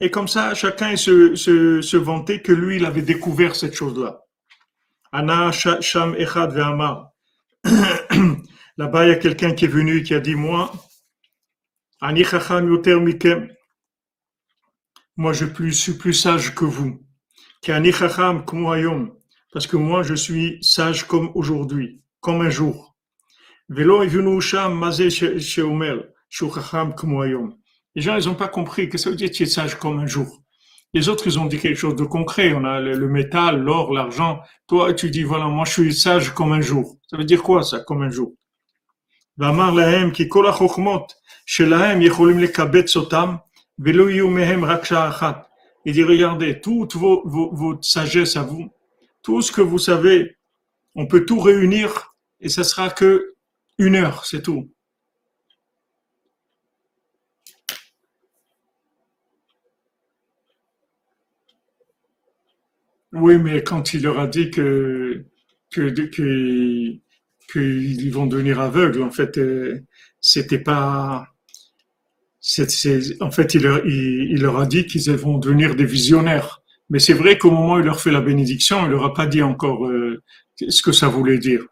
Speaker 1: Et comme ça, chacun se, se, se vantait que lui, il avait découvert cette chose-là. Ana Sham Echad Ve'amar. *coughs* Là-bas, il y a quelqu'un qui est venu qui a dit, moi, Ani Chacham Yoter Mikem. Moi, je suis plus sage que vous. Parce que moi, je suis sage comme aujourd'hui, comme un jour. Les gens, ils n'ont pas compris que ça veut dire tu es sage comme un jour? Les autres, ils ont dit quelque chose de concret. On a le, métal, l'or, l'argent. Toi, tu dis, voilà, moi, je suis sage comme un jour. Ça veut dire quoi, ça, comme un jour? Il dit, regardez, toute votre sagesse à vous, tout ce que vous savez, on peut tout réunir et ça sera que une heure, c'est tout. Oui, mais quand il leur a dit que qu'ils vont devenir aveugles, en fait, euh, c'était pas. en fait, il leur, a dit qu'ils vont devenir des visionnaires. Mais c'est vrai qu'au moment où il leur fait la bénédiction, il leur a pas dit encore euh, ce que ça voulait dire.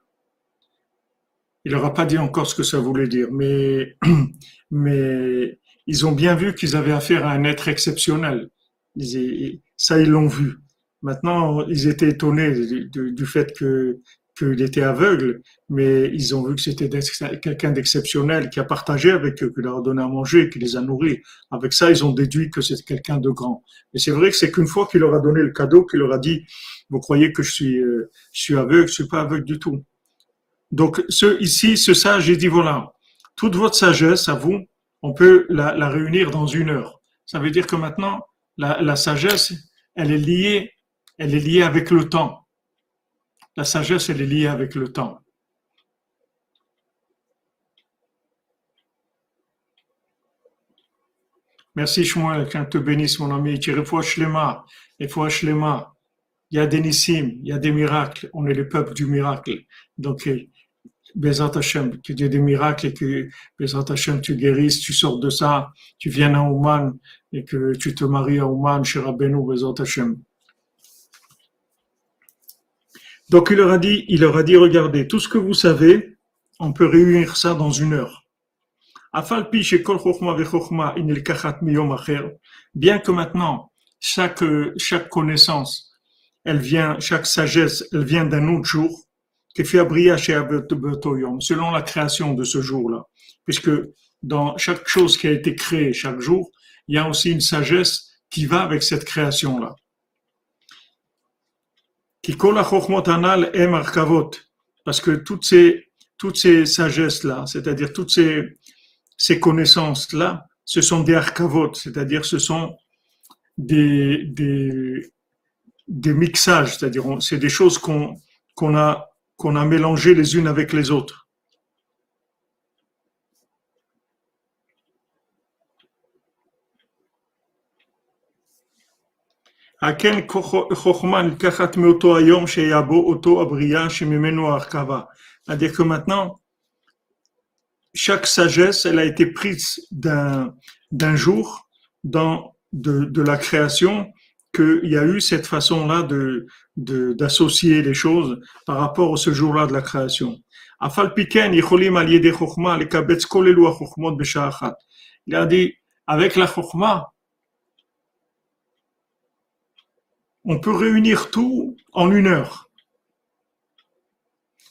Speaker 1: Il leur a pas dit encore ce que ça voulait dire, mais *clears throat* mais ils ont bien vu qu'ils avaient affaire à un être exceptionnel. ça, ils l'ont vu. Maintenant, ils étaient étonnés du, fait que qu'il était aveugle, mais ils ont vu que c'était quelqu'un d'exceptionnel qui a partagé avec eux, qui leur a donné à manger, qui les a nourris. Avec ça, ils ont déduit que c'est quelqu'un de grand. Mais c'est vrai que c'est qu'une fois qu'il leur a donné le cadeau, qu'il leur a dit, vous croyez que je suis, euh, je suis aveugle, je suis pas aveugle du tout. Donc, ce, ici, ce sage, il dit, voilà, toute votre sagesse à vous, on peut la, réunir dans une heure. Ça veut dire que maintenant, la sagesse, elle est liée elle est liée avec le temps. La sagesse, elle est liée avec le temps. Merci Shmuel, qu'un te bénisse mon ami. Tu Shlema. Il y a des nissim, il y a des miracles. On est le peuple du miracle. Donc, euh, Bezat Hashem, que Dieu des miracles et que Bezat Hashem, tu guérisses, tu sors de ça, tu viens à Ouman et que tu te maries à Ouman, chez Rabbeinu, Bezat Hashem. Donc il leur a dit, il leur a dit, regardez, tout ce que vous savez, on peut réunir ça dans une heure. Bien que maintenant, chaque, chaque connaissance, elle vient, chaque sagesse, elle vient d'un autre jour, selon la création de ce jour-là. Puisque dans chaque chose qui a été créée chaque jour, il y a aussi une sagesse qui va avec cette création-là parce que toutes ces, toutes ces sagesses-là, c'est-à-dire toutes ces, ces connaissances-là, ce sont des arkavot, c'est-à-dire ce sont des, des, des mixages, c'est-à-dire c'est des choses qu'on qu'on a, qu'on a mélangées les unes avec les autres. C'est-à-dire que maintenant, chaque sagesse, elle a été prise d'un, d'un jour dans, de, de la création qu'il y a eu cette façon-là de, de, d'associer les choses par rapport à ce jour-là de la création. Il a dit, avec la chokma, on peut réunir tout en une heure.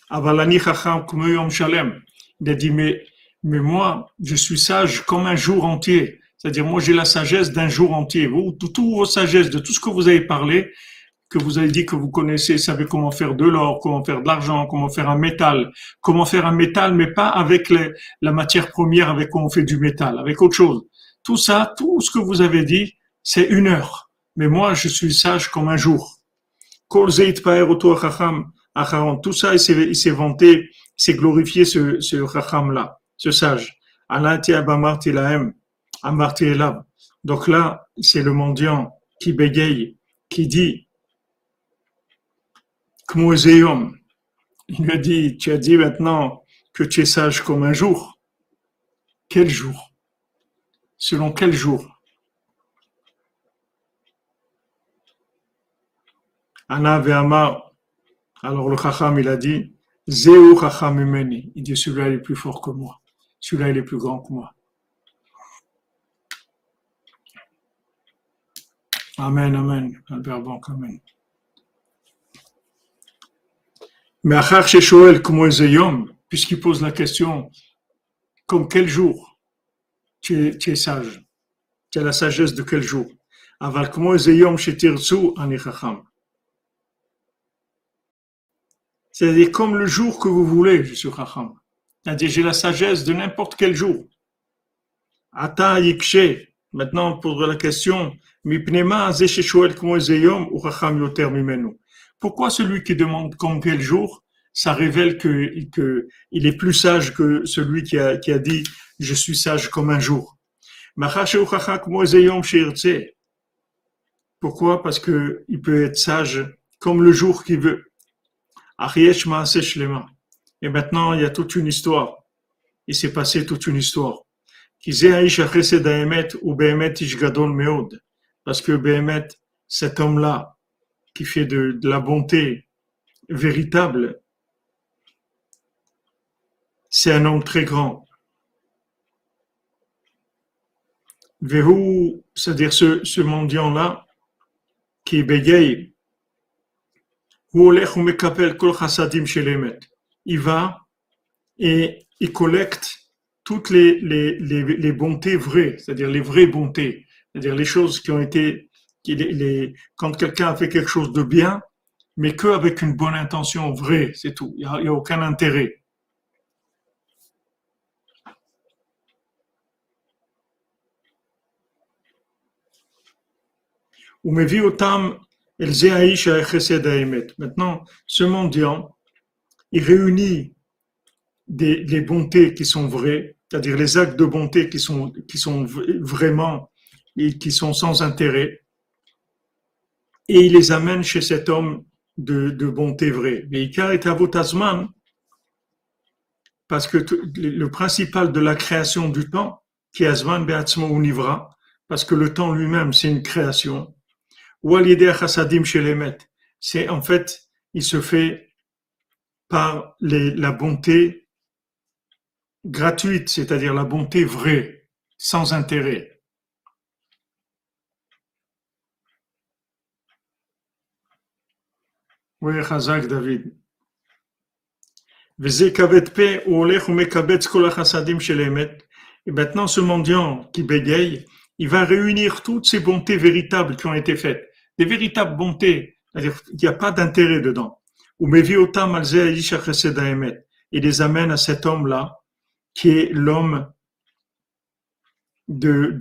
Speaker 1: Avalani Chacham Shalem. Il a dit, mais, mais moi, je suis sage comme un jour entier. C'est-à-dire, moi, j'ai la sagesse d'un jour entier. Vous, toutes vos sagesses, de tout ce que vous avez parlé, que vous avez dit que vous connaissez, savez comment faire de l'or, comment faire de l'argent, comment faire un métal, comment faire un métal, mais pas avec la matière première avec quoi on fait du métal, avec autre chose. Tout ça, tout ce que vous avez dit, c'est une heure mais moi je suis sage comme un jour. Tout ça, il s'est vanté, il s'est glorifié ce, ce là ce sage. Donc là, c'est le mendiant qui bégaye, qui dit, il lui a dit, tu as dit maintenant que tu es sage comme un jour. Quel jour? Selon quel jour? Ana ve'ama. Alors le Chacham, il a dit, Chacham Imeni. Il dit, celui-là, il est plus fort que moi. Celui-là, il est plus grand que moi. Amen, amen. Albert Banque, amen. Mais Achar Sheshoel, comment puisqu'il pose la question, comme quel jour tu es, sage? Tu as la sagesse de quel jour? Aval, comment Zeyom Shetirzu Anichacham c'est-à-dire comme le jour que vous voulez, je suis Chacham. C'est-à-dire j'ai la sagesse de n'importe quel jour. Ata yikshe. Maintenant, pour la question, pourquoi celui qui demande comme quel jour, ça révèle que, il est plus sage que celui qui a, dit je suis sage comme un jour? Pourquoi? Parce qu'il peut être sage comme le jour qu'il veut. Et maintenant, il y a toute une histoire. Il s'est passé toute une histoire. Parce que Behemet, cet homme-là, qui fait de, de la bonté véritable, c'est un homme très grand. Vehu, c'est-à-dire ce, ce mendiant-là, qui bégaye, il va et il collecte toutes les, les, les, bontés vraies, c'est-à-dire les vraies bontés, c'est-à-dire les choses qui ont été, quand quelqu'un a fait quelque chose de bien, mais qu'avec une bonne intention vraie, c'est tout. Il n'y a, aucun intérêt. Maintenant, ce mendiant, il réunit des, les bontés qui sont vraies, c'est-à-dire les actes de bonté qui sont, vraiment et qui sont sans intérêt, et il les amène chez cet homme de, bonté vraie. Veikar est avotasman, parce que le principal de la création du temps, qui est Azman Beatzmo Univra, parce que le temps lui-même, c'est une création, ou chassadim chez C'est en fait, il se fait par les, la bonté gratuite, c'est-à-dire la bonté vraie, sans intérêt. Oui, Chazak David. Et maintenant, ce mendiant qui bégaye, il va réunir toutes ces bontés véritables qui ont été faites des véritables bontés, c'est-à-dire n'y a pas d'intérêt dedans. Ou il les amène à cet homme-là, qui est l'homme de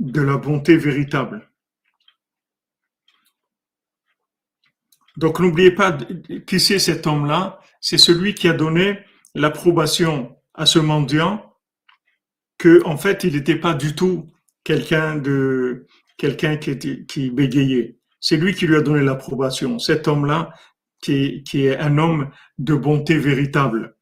Speaker 1: la bonté véritable. Donc n'oubliez pas qui c'est cet homme-là, c'est celui qui a donné l'approbation à ce mendiant que en fait il n'était pas du tout quelqu'un de quelqu'un qui, qui bégayait. C'est lui qui lui a donné l'approbation. Cet homme-là, qui, qui est un homme de bonté véritable.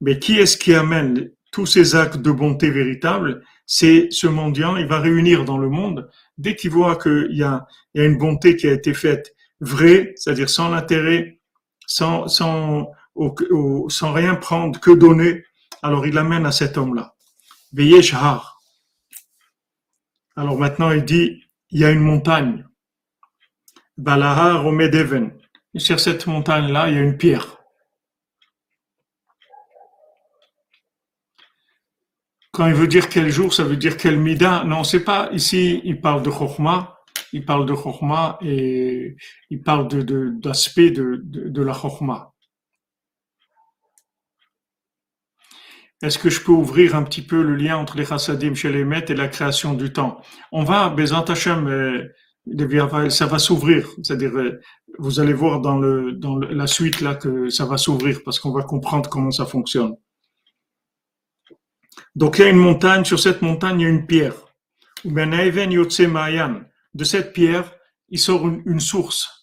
Speaker 1: Mais qui est-ce qui amène tous ces actes de bonté véritable C'est ce mendiant, il va réunir dans le monde, dès qu'il voit qu'il y a, y a une bonté qui a été faite vraie, c'est-à-dire sans intérêt, sans, sans, sans rien prendre, que donner, alors il amène à cet homme-là. Shahar. Alors maintenant, il dit, il y a une montagne. Balahar Omedeven. Et sur cette montagne-là, il y a une pierre. Quand il veut dire quel jour, ça veut dire quel mida. Non, c'est pas ici. Il parle de chokma. Il parle de chokma et il parle d'aspect de, la chokma. Est-ce que je peux ouvrir un petit peu le lien entre les chassadim chez les maîtres et la création du temps? On va, Bezant Hashem, euh, ça va s'ouvrir. C'est-à-dire, euh, vous allez voir dans, le, dans la suite là que ça va s'ouvrir parce qu'on va comprendre comment ça fonctionne. Donc il y a une montagne, sur cette montagne il y a une pierre. De cette pierre, il sort une source.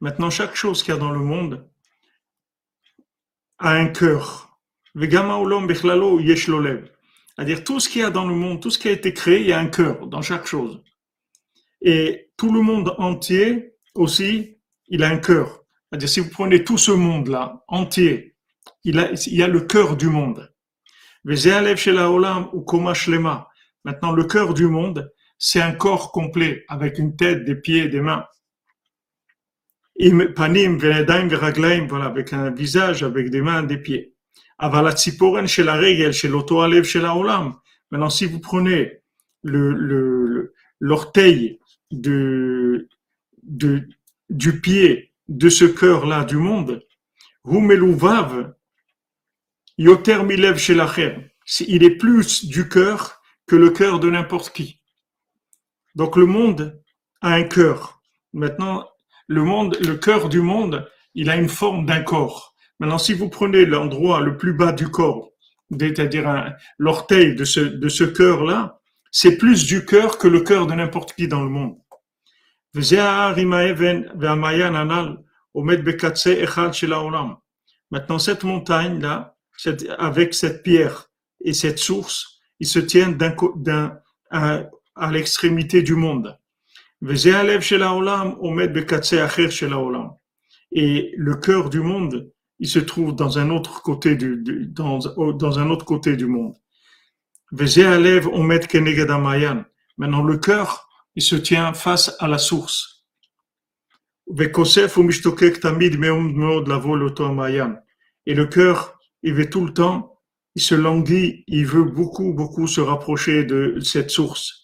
Speaker 1: Maintenant, chaque chose qu'il y a dans le monde a un cœur. C'est-à-dire, tout ce qu'il y a dans le monde, tout ce qui a été créé, il y a un cœur dans chaque chose. Et tout le monde entier aussi, il a un cœur. C'est-à-dire, si vous prenez tout ce monde-là, entier, il, a, il y a le cœur du monde. Maintenant, le cœur du monde, c'est un corps complet avec une tête, des pieds, des mains. panim voilà, avec un visage, avec des mains, des pieds. Avala chez la règle, chez l'auto chez la olam. Maintenant, si vous prenez l'orteil de, du pied de ce cœur-là du monde, Humeluvav, Yoter Milev chez la il est plus du cœur que le cœur de n'importe qui. Donc le monde a un cœur. Maintenant, le monde, le cœur du monde, il a une forme d'un corps. Maintenant, si vous prenez l'endroit le plus bas du corps, c'est-à-dire l'orteil de ce, de ce cœur-là, c'est plus du cœur que le cœur de n'importe qui dans le monde. Maintenant, cette montagne-là, avec cette pierre et cette source, ils se tiennent d'un, à, à l'extrémité du monde. Et le cœur du monde, il se trouve dans un autre côté du, dans, un autre côté du monde. Maintenant, le cœur, il se tient face à la source. Et le cœur, il veut tout le temps, il se languit, il veut beaucoup, beaucoup se rapprocher de cette source.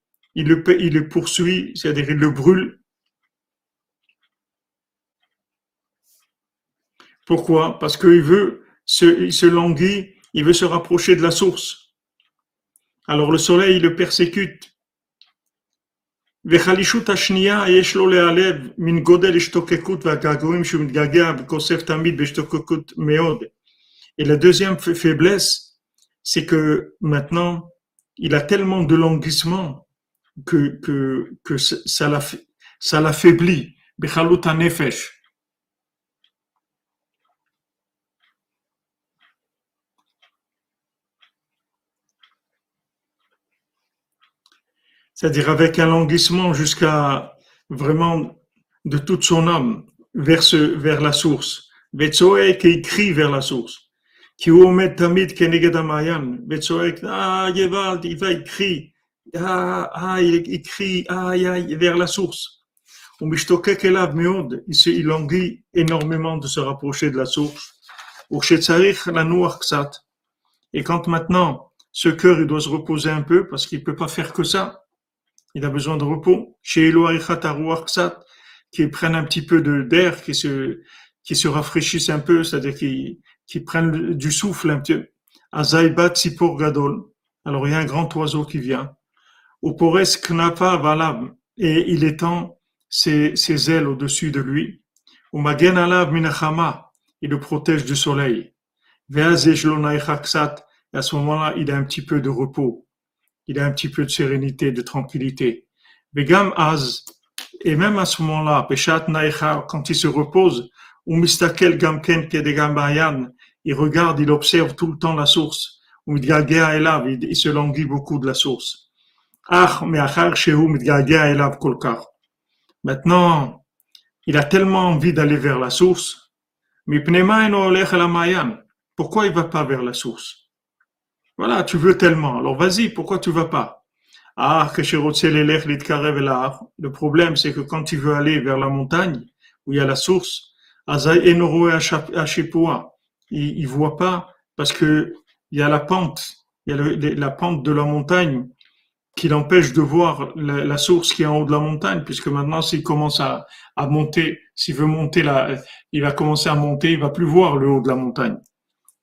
Speaker 1: il le, poursuit, c'est-à-dire il le brûle. Pourquoi? Parce qu'il veut, se, il se languit, il veut se rapprocher de la source. Alors le soleil, il le persécute. Et la deuxième faiblesse, c'est que maintenant, il a tellement de languissement que, que, que ça l'affaiblit. nefesh. c'est-à-dire avec un languissement jusqu'à vraiment de toute son âme vers, ce, vers la source. Vetsoek qui crie vers la source. Qui omet tamid kenegedamayan. Vetsoek, ah, Yevald, il va, il. Ah, ah, il, crie, ah, vers la source. Il languit énormément de se rapprocher de la source. Et quand maintenant, ce cœur, il doit se reposer un peu parce qu'il peut pas faire que ça il a besoin de repos. Chez qui prennent un petit peu d'air, qui se, qui se rafraîchissent un peu, c'est-à-dire qui, qui prennent du souffle un peu. Sipur Gadol. Alors il y a un grand oiseau qui vient. Et il étend ses, ailes au-dessus de lui. Umagen Alav Minachama. Il le protège du soleil. Et à ce moment-là, il a un petit peu de repos il a un petit peu de sérénité, de tranquillité. Begam Az, et même à ce moment-là, quand il se repose, ou Mistakel Gamken il regarde, il observe tout le temps la source. Ou il se languit beaucoup de la source. Maintenant, il a tellement envie d'aller vers la source. Pourquoi il va pas vers la source? Voilà, tu veux tellement. Alors vas-y, pourquoi tu vas pas? Ah, le problème, c'est que quand tu veux aller vers la montagne, où il y a la source, il ne voit pas parce que il y a la pente, il y a la pente de la montagne qui l'empêche de voir la, source qui est en haut de la montagne, puisque maintenant, s'il commence à, à monter, s'il veut monter là, il va commencer à monter, il va plus voir le haut de la montagne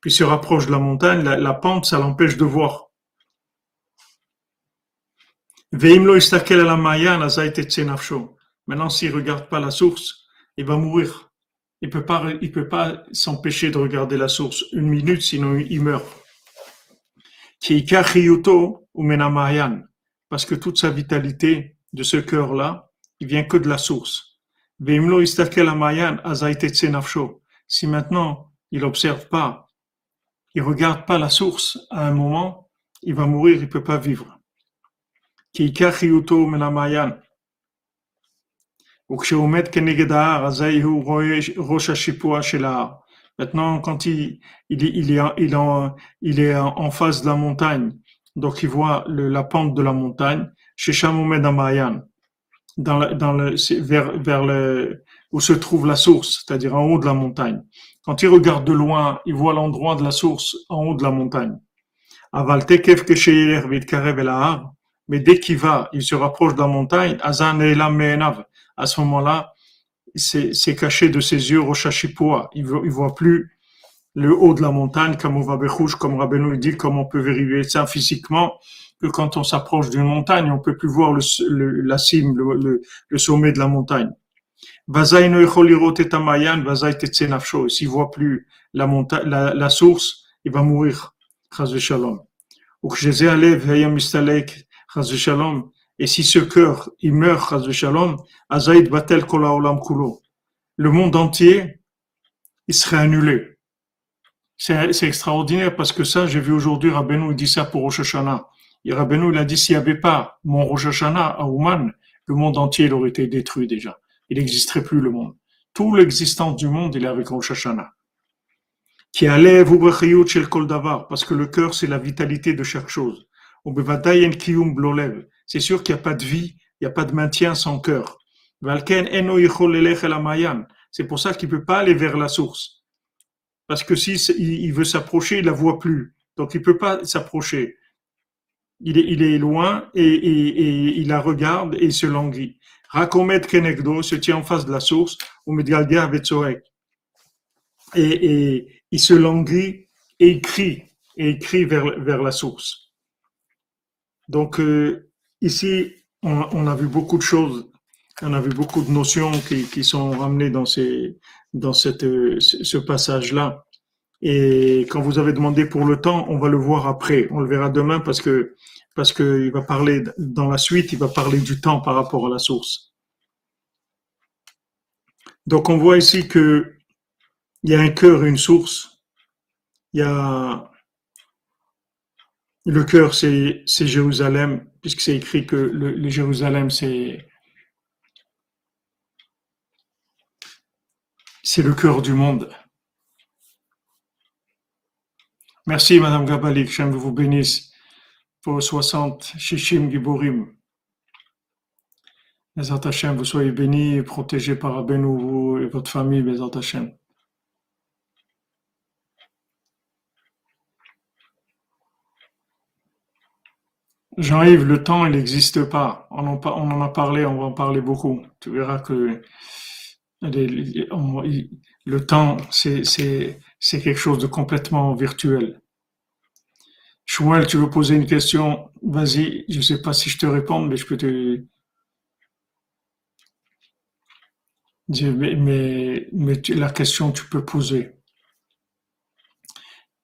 Speaker 1: puis se rapproche de la montagne, la, pente, ça l'empêche de voir. Maintenant, s'il regarde pas la source, il va mourir. Il peut pas, il peut pas s'empêcher de regarder la source une minute, sinon il meurt. Parce que toute sa vitalité de ce cœur-là, il vient que de la source. si maintenant il n'observe pas, il regarde pas la source, à un moment, il va mourir, il peut pas vivre. Maintenant, quand il, est, il est en face de la montagne, donc il voit le, la pente de la montagne, chez Shamomed Amayan, dans dans vers, vers le, où se trouve la source, c'est-à-dire en haut de la montagne. Quand il regarde de loin, il voit l'endroit de la source en haut de la montagne. Tekef mais dès qu'il va, il se rapproche de la montagne, à ce moment-là, c'est caché de ses yeux Roshashipua. Il ne voit plus le haut de la montagne, comme va comme Rabbeinu dit, comme on peut vérifier ça physiquement, que quand on s'approche d'une montagne, on peut plus voir le, la cime, le, le, sommet de la montagne. S'il voit plus la, montagne, la, la source, il va mourir. Et si ce cœur, il meurt, le monde entier, il serait annulé. C'est extraordinaire parce que ça, j'ai vu aujourd'hui Rabbeinu, il dit ça pour Rosh Hashanah. Et Rabbeinu, il a dit s'il n'y avait pas mon Rosh Hashanah à Ouman, le monde entier, il aurait été détruit déjà. Il n'existerait plus le monde. Tout l'existence du monde, il est avec Rosh Hashanah. Qui allait shel kol davar, parce que le cœur, c'est la vitalité de chaque chose. C'est sûr qu'il n'y a pas de vie, il n'y a pas de maintien sans cœur. C'est pour ça qu'il ne peut pas aller vers la source. Parce que si il veut s'approcher, il la voit plus. Donc il peut pas s'approcher. Il est, loin et, il la regarde et il se languit. Rakomet Kenegdo se tient en face de la source, ou et, et il se languit et il crie, et il crie vers, la source. Donc, euh, ici, on, a vu beaucoup de choses, on a vu beaucoup de notions qui sont ramenées dans, ces, dans cette, ce passage-là. Et quand vous avez demandé pour le temps, on va le voir après. On le verra demain parce que parce qu'il va parler dans la suite, il va parler du temps par rapport à la source. Donc on voit ici que il y a un cœur et une source. Il y a le cœur, c'est Jérusalem, puisque c'est écrit que le, Jérusalem, c'est c'est le cœur du monde. Merci, Madame Gabalik, que vous bénisse pour 60 Shishim Giborim. Les Hashem, vous soyez bénis et protégés par Abenou, vous et votre famille, les Hashem. Jean-Yves, le temps, il n'existe pas. On en, a parlé, on va en parler beaucoup. Tu verras que le temps, c'est quelque chose de complètement virtuel. Chouel, tu veux poser une question? Vas-y, je ne sais pas si je te réponds, mais je peux te... Mais, la question, tu peux poser.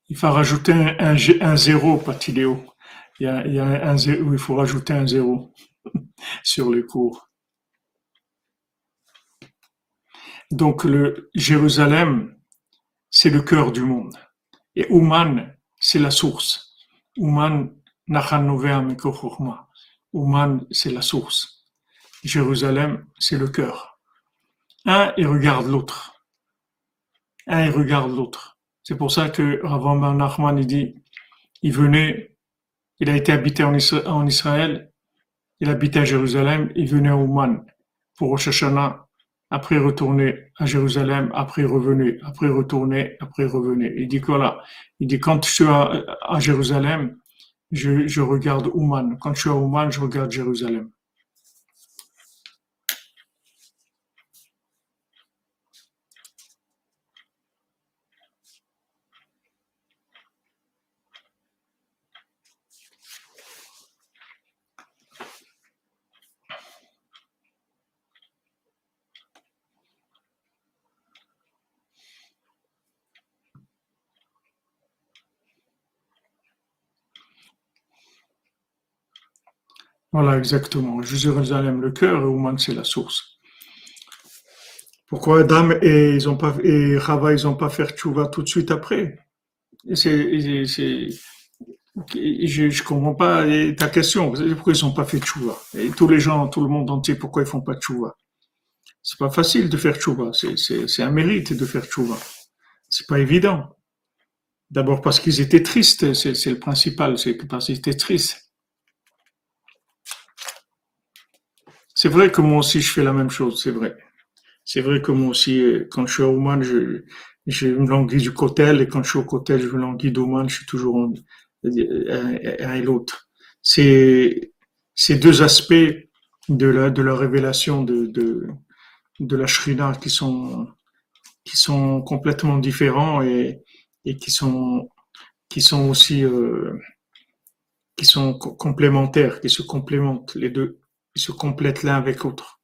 Speaker 1: Il faut rajouter un, zéro, Patiléo il il faut rajouter un zéro *laughs* sur les cours. Donc le Jérusalem, c'est le cœur du monde. Et Ouman, c'est la source. Ouman, Ouman, c'est la source. Jérusalem, c'est le cœur. Un, il regarde l'autre. Un, il regarde l'autre. C'est pour ça que Rav Nachman, il dit, il venait il a été habité en Israël, il habitait à Jérusalem, il venait à Ouman pour Rosh après retourner à Jérusalem, après revenir, après retourner, après revenir. Il dit voilà, il dit quand je suis à, Jérusalem, je, je regarde Ouman. Quand je suis à Ouman, je regarde Jérusalem. Voilà, exactement. Jérusalem, le cœur, et Ouman, c'est la source. Pourquoi Adam et ils ont pas et ils ont pas fait tchouva tout de suite après? Je je comprends pas ta question. Pourquoi ils ont pas fait tchouva? Et tous les gens, tout le monde entier, pourquoi ils font pas tchouva? C'est pas facile de faire tchouva. C'est un mérite de faire tchouva. C'est pas évident. D'abord parce qu'ils étaient tristes, c'est le principal, c'est parce qu'ils étaient tristes. C'est vrai que moi aussi je fais la même chose, c'est vrai. C'est vrai que moi aussi, euh, quand je suis à Ouman, je, je me languis du cotel, et quand je suis au cotel, je me languis d'Ouman, je suis toujours un, et l'autre. C'est ces deux aspects de la, de la révélation de, de, de la Shrina qui sont, qui sont complètement différents et, et qui sont, qui sont aussi, euh, qui sont complémentaires, qui se complémentent les deux, ils se complètent l'un avec l'autre.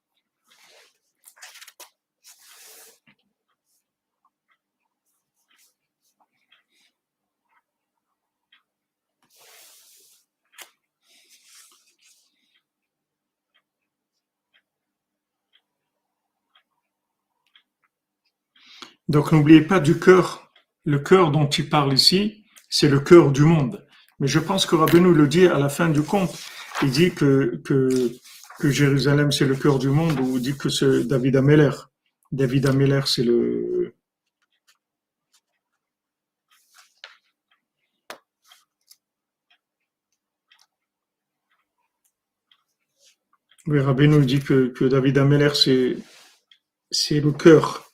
Speaker 1: Donc n'oubliez pas du cœur. Le cœur dont il parle ici, c'est le cœur du monde. Mais je pense que Rabbeinu le dit à la fin du conte. Il dit que, que, que Jérusalem c'est le cœur du monde ou dit que c'est David Ameller. David Ameller c'est le... Oui, Rabbeinu dit que, que David Ameller c'est, c'est le cœur.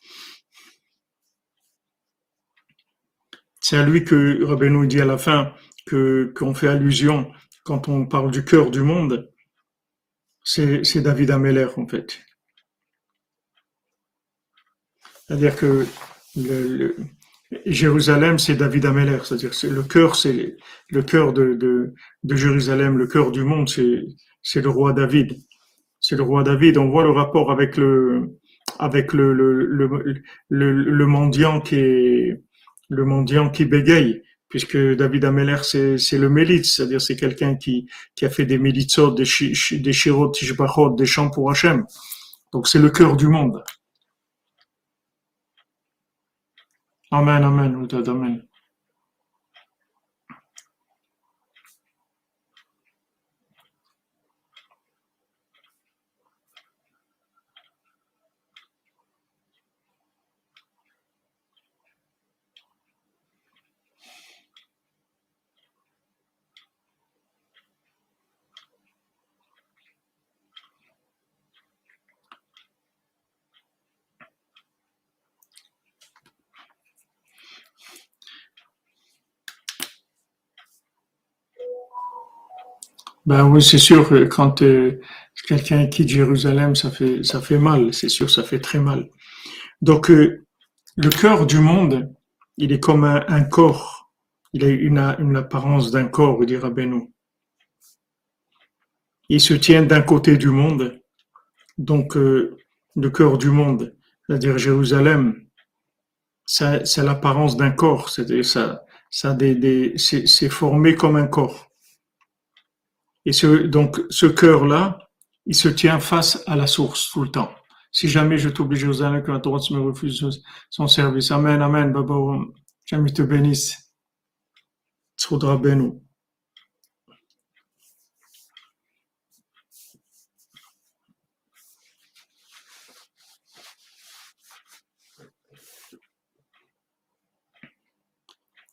Speaker 1: C'est à lui que Rabbeinu dit à la fin que qu'on fait allusion quand on parle du cœur du monde. C'est David Ameller en fait. C'est-à-dire que le, Jérusalem, c'est David Ameller, c'est-à-dire le cœur, c'est le cœur de, Jérusalem, le cœur du monde, c'est le roi David. C'est le roi David. On voit le rapport avec le mendiant qui le mendiant qui bégaye, puisque David Ameller, c'est le mélite, c'est-à-dire c'est quelqu'un qui, a fait des mélitzot, des, des shirot, des chants pour Hachem. Donc c'est le cœur du monde. Amen, amen, amen. Ben oui, c'est sûr que quand euh, quelqu'un quitte Jérusalem, ça fait ça fait mal, c'est sûr, ça fait très mal. Donc euh, le cœur du monde, il est comme un, corps, il a une, une apparence d'un corps, dira Benoît. Il se tient d'un côté du monde, donc euh, le cœur du monde, c'est-à-dire Jérusalem, c'est l'apparence d'un corps, c'est-à-dire ça, ça des c'est formé comme un corps. Et ce, donc, ce cœur-là, il se tient face à la source tout le temps. Si jamais je t'oblige aux années que la droite me refuse son service. Amen, amen, Baba. Jamais te bénisse. Tsudra Benu.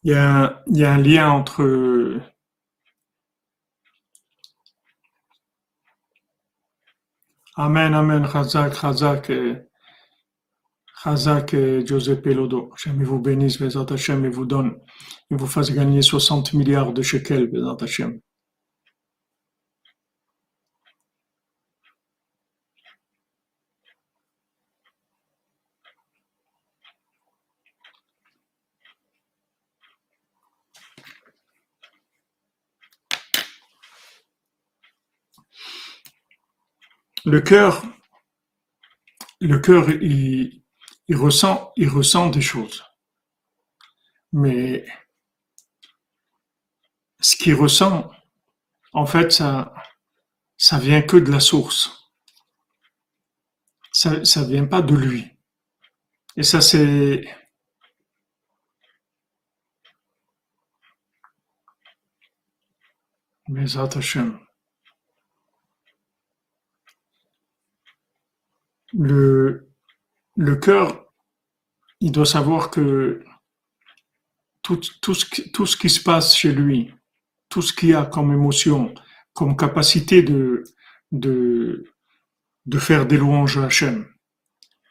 Speaker 1: Il y, a, il y a un lien entre Amen, Amen, Chazak, Chazak, Chazak Giuseppe Lodo. Hachem vous bénisse, Bézat Hachem, et vous donne, et vous fasse gagner 60 milliards de shekels, Bézat Hachem. Le cœur, le cœur, il, ressent, il ressent des choses. Mais ce qu'il ressent, en fait, ça, vient que de la source. Ça, ça vient pas de lui. Et ça, c'est Bezat Hashem. Le, le cœur, il doit savoir que tout, tout, ce, tout ce qui se passe chez lui, tout ce qu'il a comme émotion, comme capacité de, de, de faire des louanges à Hachem,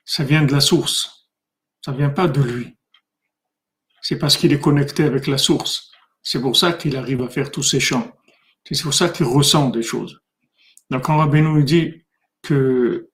Speaker 1: ça vient de la source. Ça vient pas de lui. C'est parce qu'il est connecté avec la source. C'est pour ça qu'il arrive à faire tous ces chants. C'est pour ça qu'il ressent des choses. Donc quand Rabbeinu dit que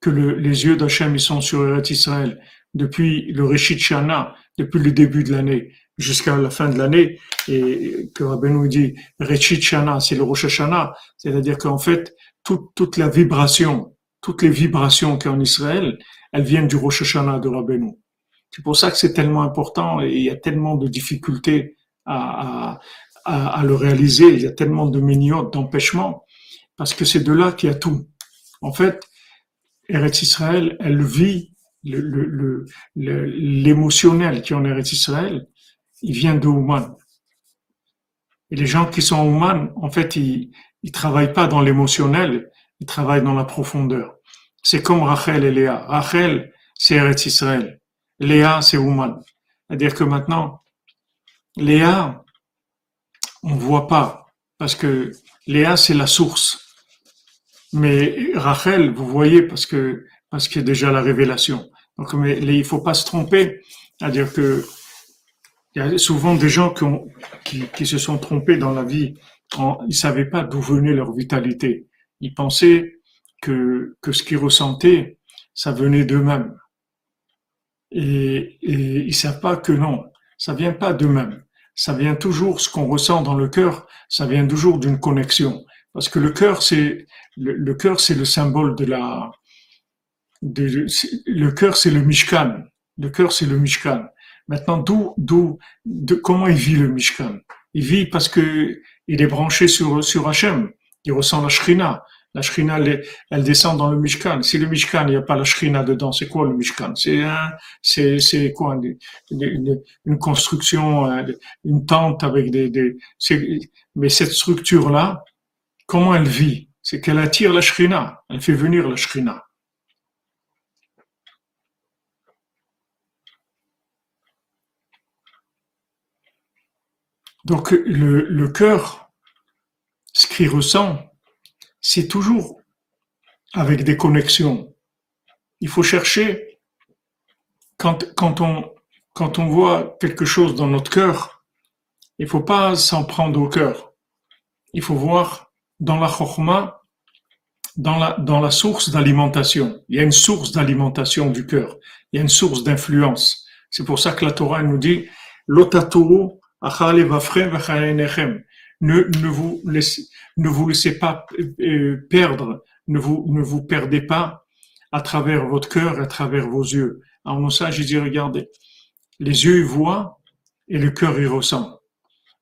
Speaker 1: que les yeux d'Hachem sont sur Eretz Israël depuis le Rishit Shana, depuis le début de l'année jusqu'à la fin de l'année, et que Rabbeinu dit Rishit Shana, c'est le Rosh Hashanah, c'est-à-dire qu'en fait, toute, toute la vibration, toutes les vibrations qu'il y a en Israël, elles viennent du Rosh Hashanah de Rabbeinu. C'est pour ça que c'est tellement important et il y a tellement de difficultés à, à, à, le réaliser, il y a tellement de miniotes, d'empêchements, parce que c'est de là qu'il y a tout. En fait, Eretz Israël, elle vit l'émotionnel le, le, le, qui est en Eretz Israël, il vient de Ouman. Et les gens qui sont Ouman, en fait, ils, ils travaillent pas dans l'émotionnel, ils travaillent dans la profondeur. C'est comme Rachel et Léa. Rachel, c'est Eretz Israël. Léa, c'est Ouman. C'est-à-dire que maintenant, Léa, on ne voit pas, parce que Léa, c'est la source. Mais Rachel, vous voyez, parce que parce qu'il y a déjà la révélation. Donc, mais il faut pas se tromper. C'est-à-dire que il y a souvent des gens qui, qui se sont trompés dans la vie. En, ils savaient pas d'où venait leur vitalité. Ils pensaient que, que ce qu'ils ressentaient, ça venait d'eux-mêmes. Et, et ils savent pas que non, ça vient pas d'eux-mêmes. Ça vient toujours, ce qu'on ressent dans le cœur, ça vient toujours d'une connexion. Parce que le cœur, c'est le, cœur, c'est le symbole de la. De, le cœur, c'est le Mishkan. Le cœur, c'est le Mishkan. Maintenant, d'où, d'où, de comment il vit le Mishkan? Il vit parce que il est branché sur sur Hachem. Il ressent la Shrina. La Shrina, elle, descend dans le Mishkan. Si le Mishkan, il n'y a pas la Shrina dedans, c'est quoi le Mishkan? C'est quoi? Une, construction, euh, une tente avec des, des mais cette structure-là, comment elle vit? C'est qu'elle attire la Shrina, elle fait venir la Shrina. Donc le, le cœur, ce qu'il ressent, c'est toujours avec des connexions. Il faut chercher, quand, quand, on, quand on voit quelque chose dans notre cœur, il faut pas s'en prendre au cœur. Il faut voir dans la chorma, dans la, dans la source d'alimentation. Il y a une source d'alimentation du cœur. Il y a une source d'influence. C'est pour ça que la Torah nous dit, ne, ne vous laissez, ne vous laissez pas euh, perdre, ne vous, ne vous perdez pas à travers votre cœur, à travers vos yeux. En ça, j'ai dit, regardez, les yeux ils voient et le cœur il ressent.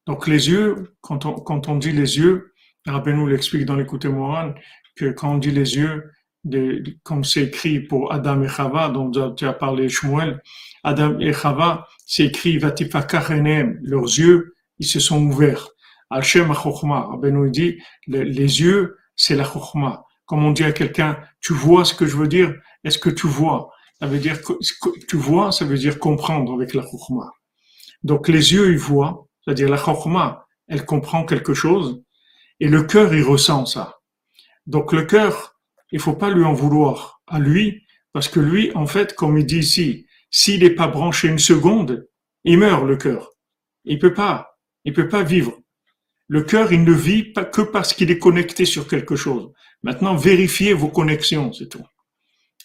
Speaker 1: Donc les yeux, quand on, quand on dit les yeux, Rabbi nous l'explique dans l'écoute morale, que quand on dit les yeux, de, comme c'est écrit pour Adam et Chava, dont tu as parlé Shmuel, Adam et Chava, c'est écrit leurs yeux, ils se sont ouverts. Al-Shem Ben dit, les yeux, c'est la Chokhma. Comme on dit à quelqu'un, tu vois ce que je veux dire? Est-ce que tu vois? Ça veut dire tu vois, ça veut dire comprendre avec la Chokhma. Donc les yeux, ils voient, c'est-à-dire la Chokhma, elle comprend quelque chose, et le cœur, il ressent ça. Donc le cœur, il faut pas lui en vouloir à lui, parce que lui, en fait, comme il dit ici, s'il n'est pas branché une seconde, il meurt le cœur. Il peut pas, il peut pas vivre. Le cœur, il ne vit pas que parce qu'il est connecté sur quelque chose. Maintenant, vérifiez vos connexions, c'est tout.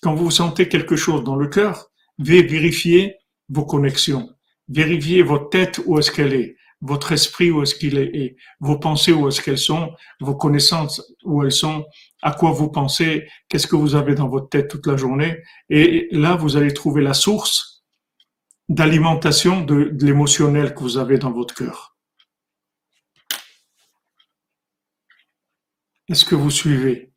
Speaker 1: Quand vous sentez quelque chose dans le cœur, vérifiez vos connexions. Vérifiez votre tête où est-ce qu'elle est, votre esprit où est-ce qu'il est, vos pensées où est-ce qu'elles sont, vos connaissances où elles sont, à quoi vous pensez, qu'est-ce que vous avez dans votre tête toute la journée. Et là, vous allez trouver la source d'alimentation de, l'émotionnel que vous avez dans votre cœur. Est-ce que vous suivez?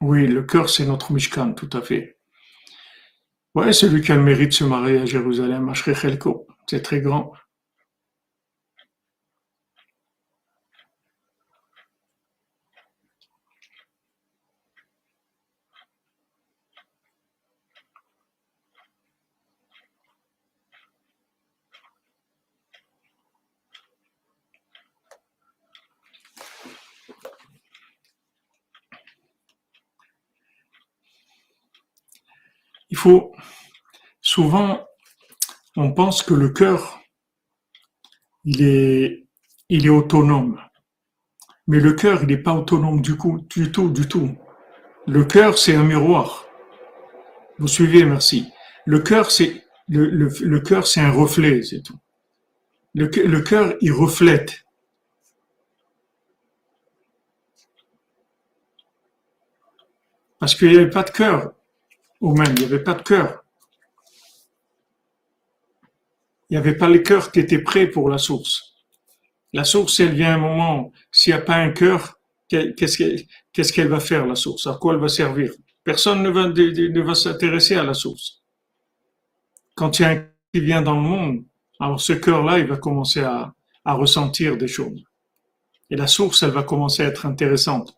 Speaker 1: Oui, le cœur, c'est notre Mishkan, tout à fait. Ouais, celui qui a le mérite de se marier à Jérusalem, à Shrechelko, c'est très grand. Il souvent on pense que le cœur il est il est autonome. Mais le cœur, il n'est pas autonome du, coup, du tout, du tout. Le cœur, c'est un miroir. Vous suivez, merci. Le cœur, c'est le, le, cœur, c'est un reflet, c'est tout. Le, le cœur, il reflète. Parce qu'il n'y avait pas de cœur ou même il n'y avait pas de cœur. Il n'y avait pas le cœur qui était prêt pour la source. La source, elle vient un moment, s'il n'y a pas un cœur, qu'est-ce qu'elle va faire, la source? À quoi elle va servir? Personne ne va, s'intéresser à la source. Quand il y a un qui vient dans le monde, alors ce cœur-là, il va commencer à, à ressentir des choses. Et la source, elle va commencer à être intéressante.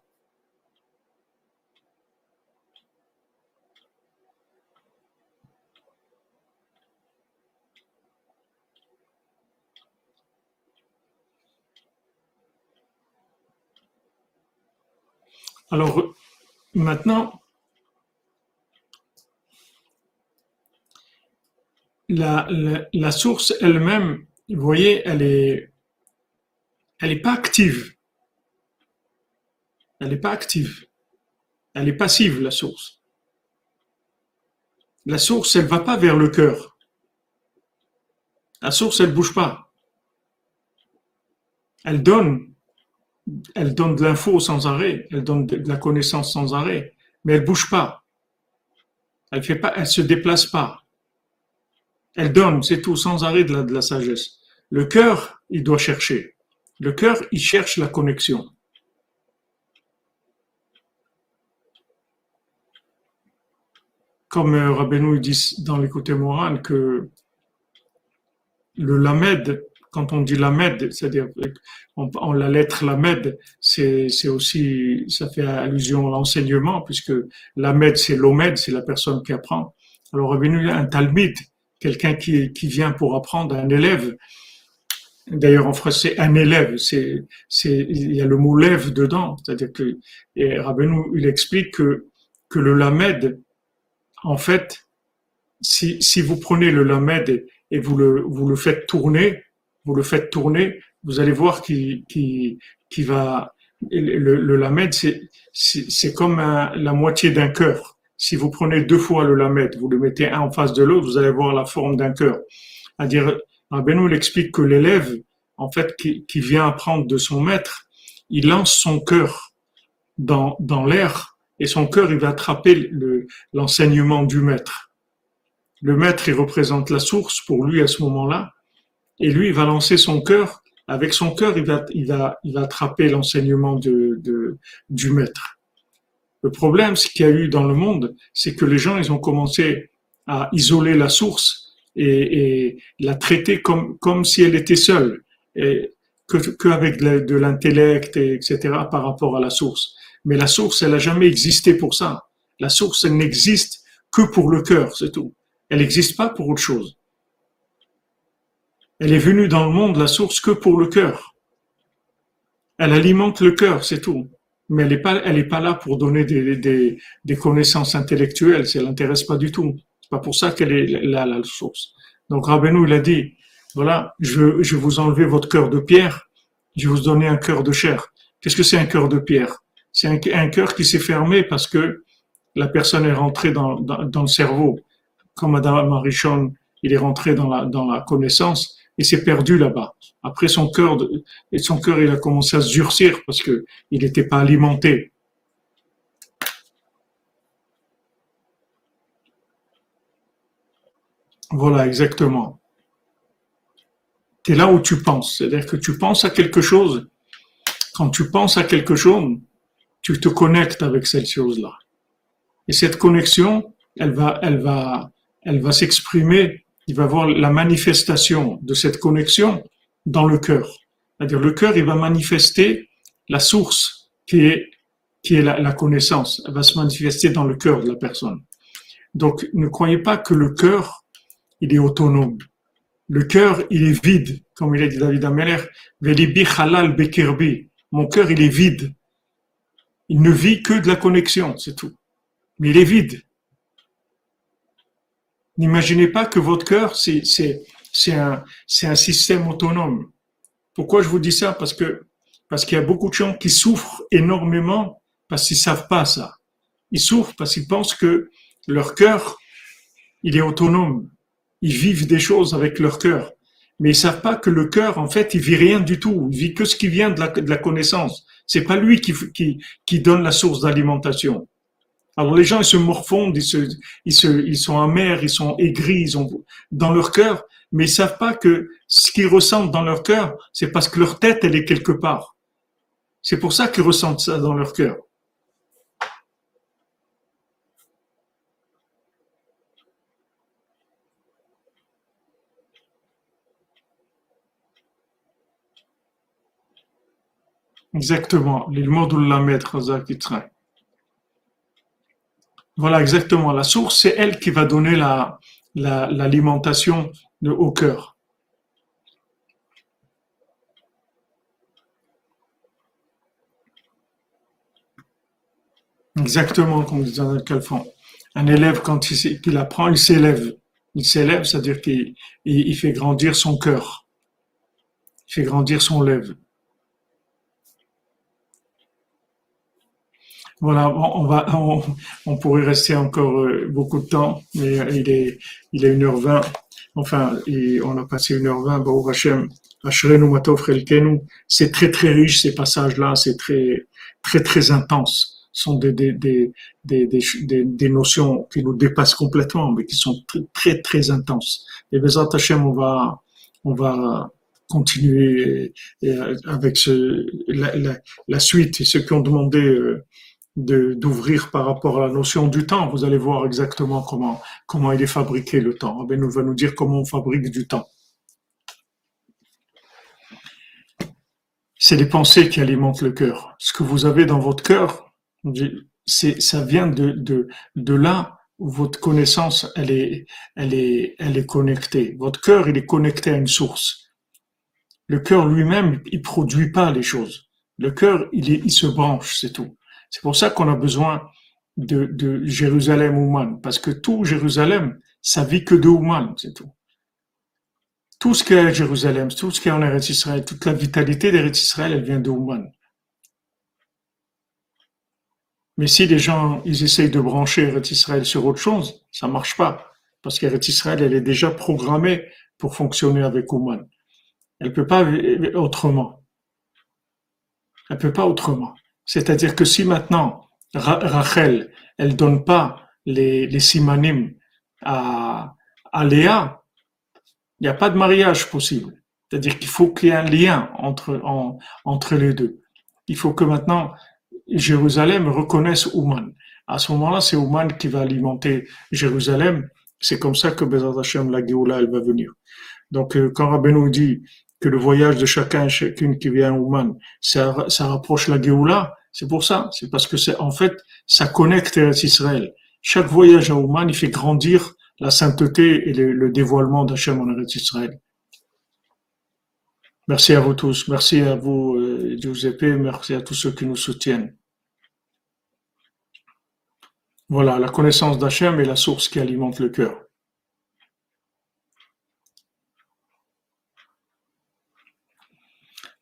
Speaker 1: Alors, maintenant, la, source elle-même, vous voyez, elle est, elle n'est pas active. Elle n'est pas active. Elle est passive, la source. La source, elle va pas vers le cœur. La source, elle bouge pas. Elle donne elle donne de l'info sans arrêt, elle donne de la connaissance sans arrêt, mais elle bouge pas. Elle fait pas, elle se déplace pas. Elle donne, c'est tout, sans arrêt de la, sagesse. Le cœur, il doit chercher. Le cœur, il cherche la connexion. Comme euh, Rabbeinu dit dans l'écoute morale que le lamed, quand on dit Lamed, c'est-à-dire on, la lettre Lamed, c'est, c'est aussi, ça fait allusion à l'enseignement, puisque Lamed, c'est l'Omed, c'est la personne qui apprend. Alors, revenu un Talmud, quelqu'un qui, qui vient pour apprendre, un élève. D'ailleurs, en français, un élève, c'est, c'est, il y a le mot lève dedans. C'est-à-dire que, et il explique que, que le Lamed, en fait, si, si vous prenez le Lamed et vous le, vous le faites tourner, vous le faites tourner, vous allez voir qu'il qui, qui va. Le, le lamed, c'est comme la moitié d'un cœur. Si vous prenez deux fois le lamed, vous le mettez un en face de l'autre, vous allez voir la forme d'un cœur. C'est-à-dire, Benou explique que l'élève, en fait, qui, qui, vient apprendre de son maître, il lance son cœur dans, dans l'air et son cœur, il va attraper l'enseignement du maître. Le maître, il représente la source pour lui à ce moment-là, et lui, il va lancer son cœur. Avec son cœur, il va, il va, il va attraper l'enseignement de, de, du maître. Le problème, ce qu'il y a eu dans le monde, c'est que les gens, ils ont commencé à isoler la source et, et la traiter comme, comme si elle était seule, et que, qu'avec de l'intellect, etc., par rapport à la source. Mais la source, elle n'a jamais existé pour ça. La source, elle n'existe que pour le cœur, c'est tout. Elle n'existe pas pour autre chose. Elle est venue dans le monde, la source, que pour le cœur. Elle alimente le cœur, c'est tout. Mais elle n'est pas, elle est pas là pour donner des, connaissances intellectuelles. Ça l'intéresse pas du tout. C'est pas pour ça qu'elle est là, la source. Donc, Rabbeinu, il a dit, voilà, je, je vous enlever votre cœur de pierre, je vais vous donner un cœur de chair. Qu'est-ce que c'est un cœur de pierre? C'est un, cœur qui s'est fermé parce que la personne est rentrée dans, le cerveau. Comme Madame Marichon, il est rentré dans la connaissance et s'est perdu là-bas. Après son cœur, son cœur, il a commencé à se durcir parce que il n'était pas alimenté. Voilà, exactement. Tu es là où tu penses. C'est-à-dire que tu penses à quelque chose. Quand tu penses à quelque chose, tu te connectes avec cette chose-là. Et cette connexion, elle va, elle va, elle va s'exprimer. Il va voir la manifestation de cette connexion dans le cœur. C'est-à-dire le cœur, il va manifester la source qui est, qui est la, connaissance. Elle va se manifester dans le cœur de la personne. Donc, ne croyez pas que le cœur, il est autonome. Le cœur, il est vide, comme il a dit David Ameller. Mon cœur, il est vide. Il ne vit que de la connexion, c'est tout. Mais il est vide. N'imaginez pas que votre cœur, c'est, c'est, c'est un, c'est un système autonome. Pourquoi je vous dis ça? Parce que, parce qu'il y a beaucoup de gens qui souffrent énormément parce qu'ils savent pas ça. Ils souffrent parce qu'ils pensent que leur cœur, il est autonome. Ils vivent des choses avec leur cœur. Mais ils savent pas que le cœur, en fait, il vit rien du tout. Il vit que ce qui vient de la, de la connaissance. C'est pas lui qui, qui, qui donne la source d'alimentation. Alors les gens, ils se morfondent, ils, se, ils, se, ils sont amers, ils sont aigris, ils ont dans leur cœur, mais ils savent pas que ce qu'ils ressentent dans leur cœur, c'est parce que leur tête, elle est quelque part. C'est pour ça qu'ils ressentent ça dans leur cœur. Exactement, l'ilmod ou la maître, Voilà, exactement. La source, c'est elle qui va donner la, l'alimentation au cœur. Exactement comme disait Calfon. Un élève, quand il, apprend, il s'élève. Il s'élève, c'est-à-dire qu'il il fait grandir son cœur. Il fait grandir son lèvre. Voilà, on, va, *laughs* on, pourrait rester encore euh, beaucoup de temps, mais euh, il est, il est 1h20. Enfin, on a passé 1h20. Bon, Hachem, c'est très très riche ces passages-là, c'est très très très intense. Ce sont des, des, des, des, des, notions qui nous dépassent complètement, mais qui sont très très, très intenses. Et Bezat Hachem, on va, on va continuer euh, avec ce, la, la, la suite et ceux qui ont demandé d'ouvrir par rapport à la notion du temps. Vous allez voir exactement comment, comment il est fabriqué le temps. Ben, nous va nous dire comment on fabrique du temps. C'est les pensées qui alimentent le cœur. Ce que vous avez dans votre cœur, c'est, ça vient de, de, de là où votre connaissance, elle est, elle est, elle est connectée. Votre cœur, il est connecté à une source. Le cœur lui-même, il produit pas les choses. Le cœur, il, il se branche, c'est tout. C'est pour ça qu'on a besoin de, Jérusalem Ouman, parce que tout Jérusalem, ça vit que de Ouman, c'est tout. Tout ce qui est à Jérusalem, tout ce qui est en Eretz Israël, toute la vitalité d'Eretz Israël, elle vient de Ouman. Mais si les gens, ils essayent de brancher Eretz Israël sur autre chose, ça marche pas. Parce qu'Eretz Israël, elle est déjà programmée pour fonctionner avec Ouman. Elle peut pas autrement. Elle peut pas autrement. C'est-à-dire que si maintenant Rachel, elle donne pas les, les simanim à, à Léa, il n'y a pas de mariage possible. C'est-à-dire qu'il faut qu'il y ait un lien entre, entre les deux. Il faut que maintenant Jérusalem reconnaisse Ouman. À ce moment-là, c'est Ouman qui va alimenter Jérusalem. C'est comme ça que Bezat Hashem, la Géoula, elle va venir. Donc, euh, quand Rabbeinu dit que le voyage de chacun chacune qui vient à Ouman, ça, ça rapproche la Géoula, c'est pour ça. C'est parce que c'est, en fait, ça connecte Israël. Chaque voyage à Ouman, il fait grandir la sainteté et le, dévoilement d'Hachem en Eretz Israël. Merci à vous tous. Merci à vous, euh, Giuseppe. Merci à tous ceux qui nous soutiennent. Voilà, la connaissance d'Hachem est la source qui alimente le cœur.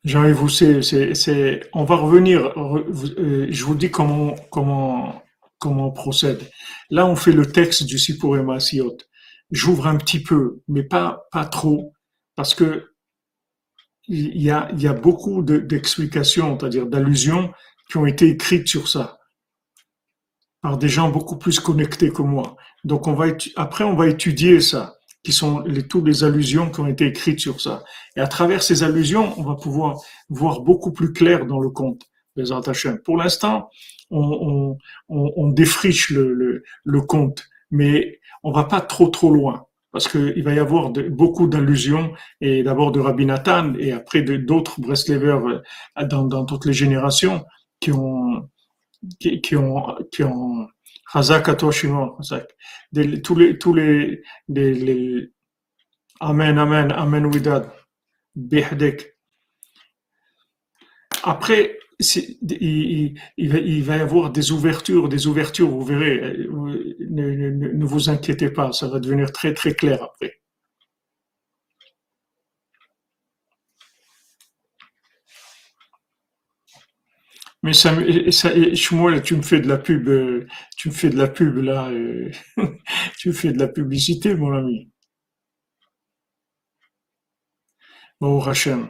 Speaker 1: Jean-Yves c'est, on va revenir. Euh, je vous dis comment, comment, comment on procède. Là, on fait le texte du Sipur et. J'ouvre un petit peu, mais pas, pas trop, parce que il y a, il y a beaucoup d'explications, c'est-à-dire d'allusions qui ont été écrites sur ça par des gens beaucoup plus connectés que moi. Donc, on va, après, on va étudier ça. Qui sont les, toutes les allusions qui ont été écrites sur ça. Et à travers ces allusions, on va pouvoir voir beaucoup plus clair dans le conte. Pour l'instant, on, on, on, défriche le, le, le conte, mais on va pas trop trop loin parce qu'il va y avoir beaucoup d'allusions, et d'abord de Rabbi Nathan, et après d'autres Breslevers euh, dans, dans, toutes les générations qui ont, qui ont, qui ont, Hazak Hazak. Tous les, tous les, les, Amen, Amen, Amen, Widad, Bihdek. Après, il, va, y avoir des ouvertures, des ouvertures, vous verrez. Ne, ne, vous inquiétez pas, ça va devenir très très clair après. Mais ça, ça, Shmuel, tu me fais de la pub, tu me fais de la pub là, *laughs* tu me fais de la publicité, mon ami. Bon, Rachem.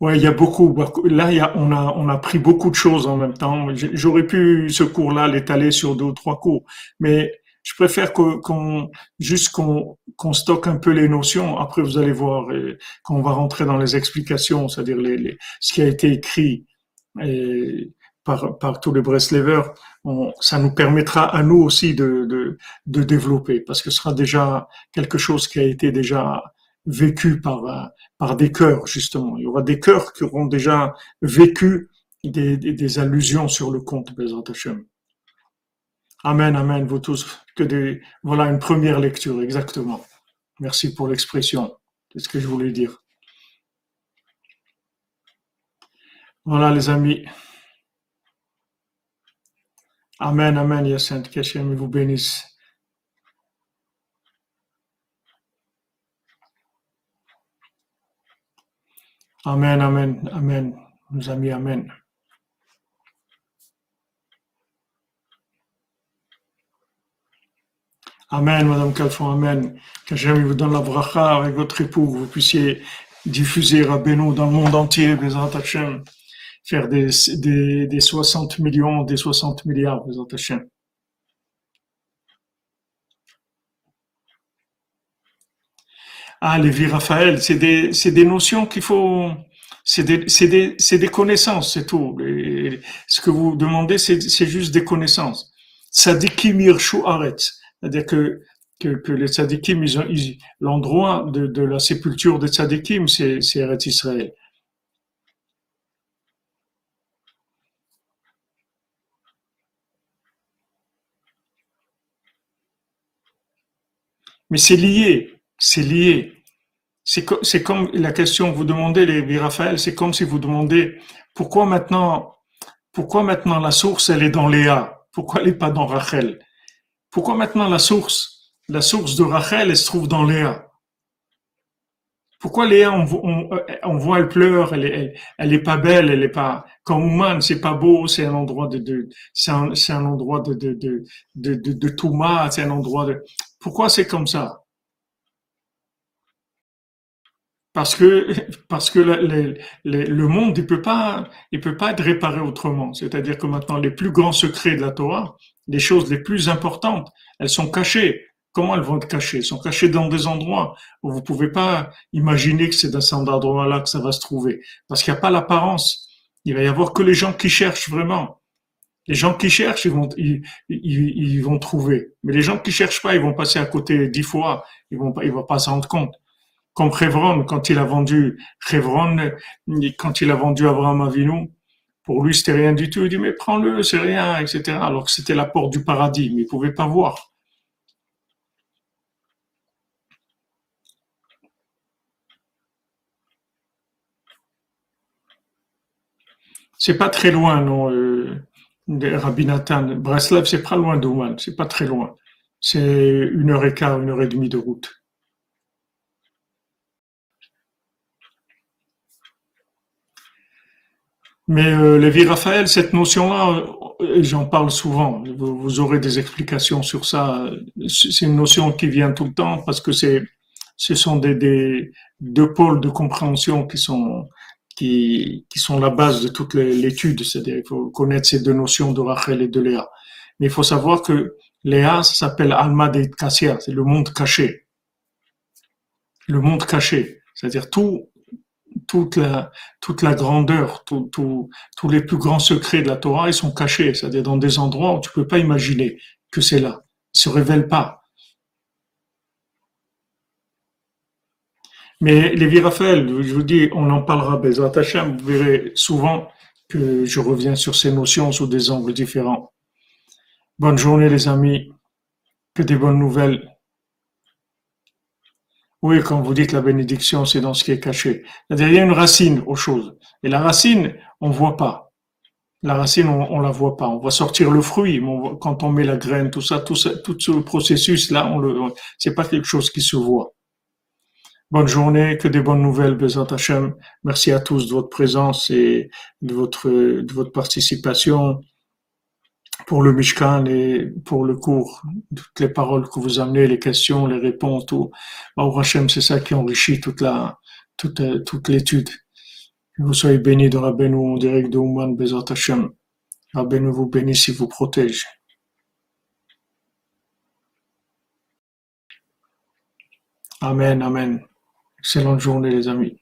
Speaker 1: Ouais, il y a beaucoup. Là, on a, on a pris beaucoup de choses en même temps. J'aurais pu ce cours-là l'étaler sur deux ou trois cours, mais je préfère qu'on juste qu'on qu'on stocke un peu les notions. Après, vous allez voir euh, quand on va rentrer dans les explications, c'est-à-dire les, les, ce qui a été écrit et par, par tous les Breslevers, ça nous permettra à nous aussi de, de, de développer, parce que ce sera déjà quelque chose qui a été déjà vécu par, par des cœurs, justement. Il y aura des cœurs qui auront déjà vécu des, des, des allusions sur le compte Bezrat Hashem. Amen, amen, vous tous. Que des, voilà une première lecture, exactement. Merci pour l'expression. C'est ce que je voulais dire. Voilà, les amis. Amen, amen, Yacinthe. Qu'Hachem vous bénisse. Amen, amen, amen. Mes amis, amen. Amen, Madame Calfon, Amen. Qu'Hachem vous donne la bracha avec votre époux, que vous puissiez diffuser à Beno dans le monde entier, Bezrat Hashem faire des, des, des 60 millions, des 60 milliards, vous Hashem. Ah, Lévi Raphaël, c'est des, des notions qu'il faut, c'est des, des, des connaissances, c'est tout. Ce que vous demandez, c'est, juste des connaissances. Sadikim Yirshu Aretz. C'est-à-dire que, que, que les ont, l'endroit de, de la sépulture des tzadikim, c'est, c'est Eretz Israël. Mais c'est lié, c'est lié. C'est comme la question que vous demandez, les Raphaël, c'est comme si vous demandez pourquoi maintenant, pourquoi maintenant la source elle est dans Léa, pourquoi elle n'est pas dans Rachel, pourquoi maintenant la source, la source de Rachel elle se trouve dans Léa? Pourquoi Léa, on, on, voit, elle pleure, elle est, elle, est pas belle, elle est pas, comme Ouman, c'est pas beau, c'est un endroit de, de c'est un, endroit de, de, de, de, de, de c'est un endroit de, pourquoi c'est comme ça? Parce que *laughs* le, monde il peut pas peut pas être réparé autrement. C'est-à-dire que maintenant les plus grands secrets de la Torah, les choses les plus importantes, elles sont cachées. Comment elles vont être cachées? Elles sont cachées dans des endroits où vous pouvez pas imaginer que c'est dans cet endroit-là que ça va se trouver, parce qu'il n'y a pas l'apparence. Il va y avoir que les gens qui cherchent vraiment. Les gens qui cherchent, ils vont, ils, trouver. Mais les gens qui cherchent pas, ils vont passer à côté dix fois. Ils vont ils vont pas s'en rendre compte. Comme Chevron, quand il a vendu Chevron, quand il a vendu Abraham Avinu, pour lui c'était rien du tout. Il dit mais prends-le, c'est rien, etc. Alors que c'était la porte du paradis, mais il pouvait pas voir. C'est pas très loin, non. Euh, de Rabbi Nathan. Breslev, c'est pas loin d'Ouman, c'est pas très loin. C'est une heure et quart, une heure et demie de route. Mais euh, Lévi Raphaël, cette notion-là, euh, j'en parle souvent. Vous, aurez des explications sur ça. C'est une notion qui vient tout le temps parce que c'est, ce sont des, des deux pôles de compréhension qui sont qui, sont la base de toute l'étude. C'est-à-dire qu'il faut connaître ces deux notions de Rachel et de Léa. Mais il faut savoir que Léa, s'appelle Alma de Cassia, c'est le monde caché. Le monde caché, c'est-à-dire tout, toute la, grandeur, tous les plus grands secrets de la Torah, ils sont cachés, c'est-à-dire dans des endroits où tu peux pas imaginer que c'est là. Ils se révèlent pas. Mais les Raphaël, je vous dis, on en parlera, Bezrat Hashem, vous verrez souvent que je reviens sur ces notions sous des angles différents. Bonne journée les amis, que des bonnes nouvelles. Oui, quand vous dites la bénédiction, c'est dans ce qui est caché. Il y a une racine aux choses. Et la racine, on voit pas. La racine, on, la voit pas. On voit sortir le fruit, quand on met la graine, tout ça, tout ça, tout ce processus-là, on le, c'est pas quelque chose qui se voit. Bonne journée, que des bonnes nouvelles, Bezat Hashem. Merci à tous de votre présence et de votre, participation pour le Mishkan et pour le cours, toutes les paroles que vous amenez, les questions, les réponses, tout. Au Hachem, c'est ça qui enrichit toute l'étude. Vous soyez bénis de Rabbeinu en direct de Ouman Bezat Hashem. Rabbeinu vous bénisse et vous protège. Amen, amen. Excellente journée les amis.